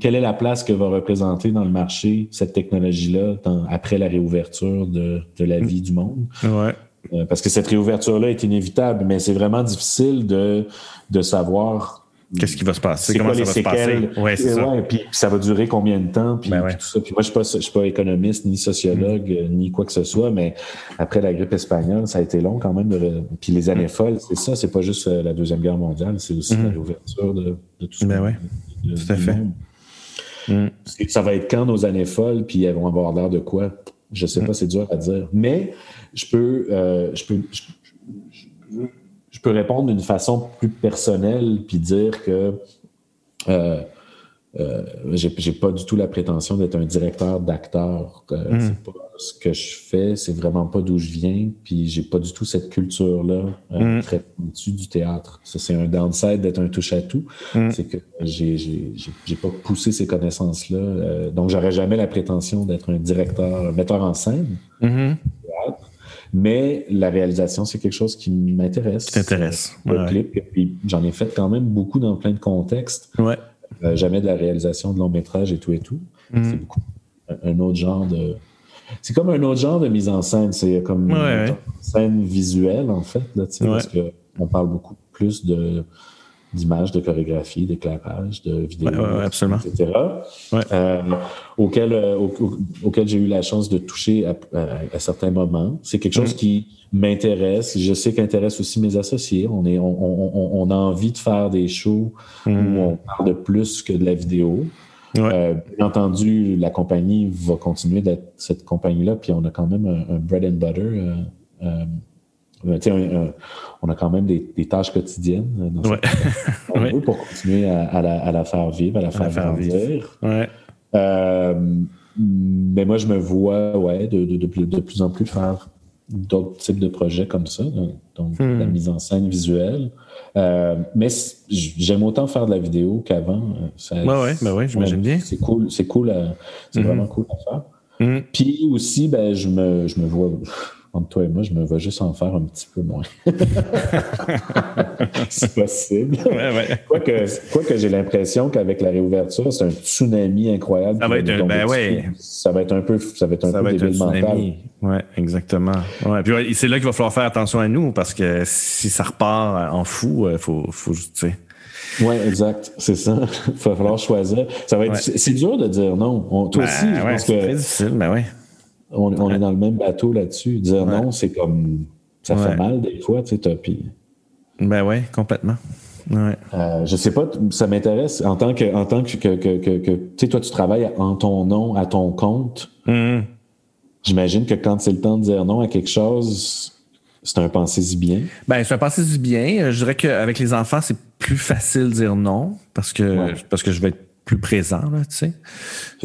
quelle est la place que va représenter dans le marché cette technologie-là après la réouverture de, de la vie du monde? Ouais. Euh, parce que cette réouverture-là est inévitable, mais c'est vraiment difficile de, de savoir Qu'est-ce qui va se passer? Comment ça va se passer? Ouais, c'est ça. puis ça va durer combien de temps? Puis, ben tout ça. Puis moi, je ne suis, suis, pas économiste, ni sociologue, mm. ni quoi que ce soit, mais après la grippe espagnole, ça a été long quand même. De, puis les années mm. folles, c'est ça. C'est pas juste euh, la Deuxième Guerre mondiale, c'est aussi mm. l'ouverture de, de, tout ça. Ben ouais. tout à fait. Ça va être quand nos années folles, puis elles vont avoir l'air de quoi? Je sais pas, c'est dur à dire. Mais je peux, euh, je peux, je peux répondre d'une façon plus personnelle puis dire que euh, euh, j'ai pas du tout la prétention d'être un directeur d'acteur. Euh, mm. C'est pas ce que je fais, c'est vraiment pas d'où je viens, puis j'ai pas du tout cette culture-là euh, mm. très pointue du théâtre. Ça, c'est un downside d'être un touche-à-tout. Mm. C'est que j'ai, pas poussé ces connaissances-là. Euh, donc, j'aurais jamais la prétention d'être un directeur, un metteur en scène. Mm-hmm. Mais la réalisation, c'est quelque chose qui m'intéresse. T'intéresse. Le clip, puis j'en ai fait quand même beaucoup dans plein de contextes. Ouais. Euh, jamais de la réalisation de long métrage et tout et tout. Mm. C'est beaucoup un autre genre de. C'est comme un autre genre de mise en scène. C'est comme une scène visuelle, en fait, là, parce qu'on parle beaucoup plus de d'images, de chorégraphie, d'éclairage, de vidéos, etc. Euh, auquel, euh, auquel j'ai eu la chance de toucher à, certains moments. C'est quelque chose mm. qui m'intéresse. Je sais qu'intéresse aussi mes associés. On, est, on, on, a envie de faire des shows où mm. on parle de plus que de la vidéo. Euh, bien entendu, la compagnie va continuer d'être cette compagnie-là, puis on a quand même un, bread and butter. Euh, on a quand même des, tâches quotidiennes dans pour continuer à, la, faire vivre, à la faire, grandir. Euh, mais moi, je me vois ouais, de, de, plus en plus faire d'autres types de projets comme ça, donc la hmm. mise en scène visuelle. Euh, mais j'aime autant faire de la vidéo qu'avant. Oui, ouais, ben ouais, j'imagine bien. C'est cool, c'est cool, c'est hmm. vraiment cool à faire. Hmm. Puis aussi, ben, je me, je me vois entre toi et moi, je me vais juste en faire un petit peu moins. c'est possible. Ouais, ouais. Quoique, j'ai l'impression qu'avec la réouverture, c'est un tsunami incroyable. Ça va être un, ben ouais. Ça va être un peu, ça va être un ça peu va Ouais, exactement. Ouais. Puis c'est là qu'il va falloir faire attention à nous parce que si ça repart en fou, il euh, faut, faut juste, tu sais. Oui, exact. C'est ça. Il va falloir choisir. Ça va être, c'est dur de dire non. toi ben, aussi, je pense que. C'est très difficile, mais ben oui. On, est dans le même bateau là-dessus. Dire non, c'est comme. Ça fait mal des fois, tu sais, puis... Ben oui, complètement. Ouais. Euh, je sais pas, ça m'intéresse en tant que, en tant que, que, que, que tu sais, toi, tu travailles en ton nom, à ton compte. Mm-hmm. J'imagine que quand c'est le temps de dire non à quelque chose, c'est un pensée-y bien. Ben, c'est un pensée-y bien. Je dirais qu'avec les enfants, c'est plus facile de dire non parce que, parce que je vais être plus présent, là, tu sais.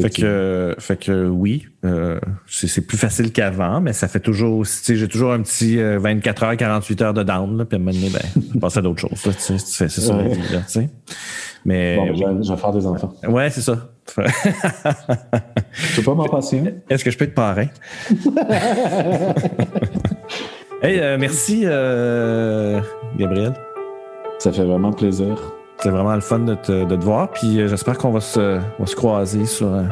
Fait que, fait que oui, euh, c'est plus facile qu'avant, mais ça fait toujours, tu sais, j'ai toujours un petit 24 euh, heures, 48 heures de down, là, puis à un moment donné, ben, je passe à d'autres choses, tu sais, c'est ça, tu sais. Mais. Bon, je, vais, faire des enfants. Ouais, c'est ça. tu peux pas m'en passer Est-ce que je peux être parrain? hey, euh, merci, Gabriel. Ça fait vraiment plaisir. C'est vraiment le fun de te, de te voir. Puis euh, j'espère qu'on va se, va se croiser sur, euh,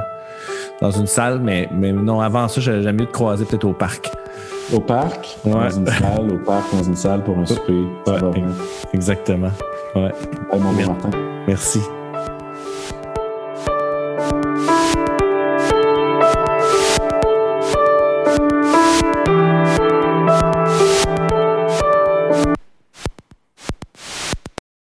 dans une salle. Mais, mais non, avant ça, j'aime mieux te croiser peut-être au parc. Au parc, dans une salle, au parc, dans une salle pour un souper. Ouais, exactement. Ouais. mon Martin. Merci.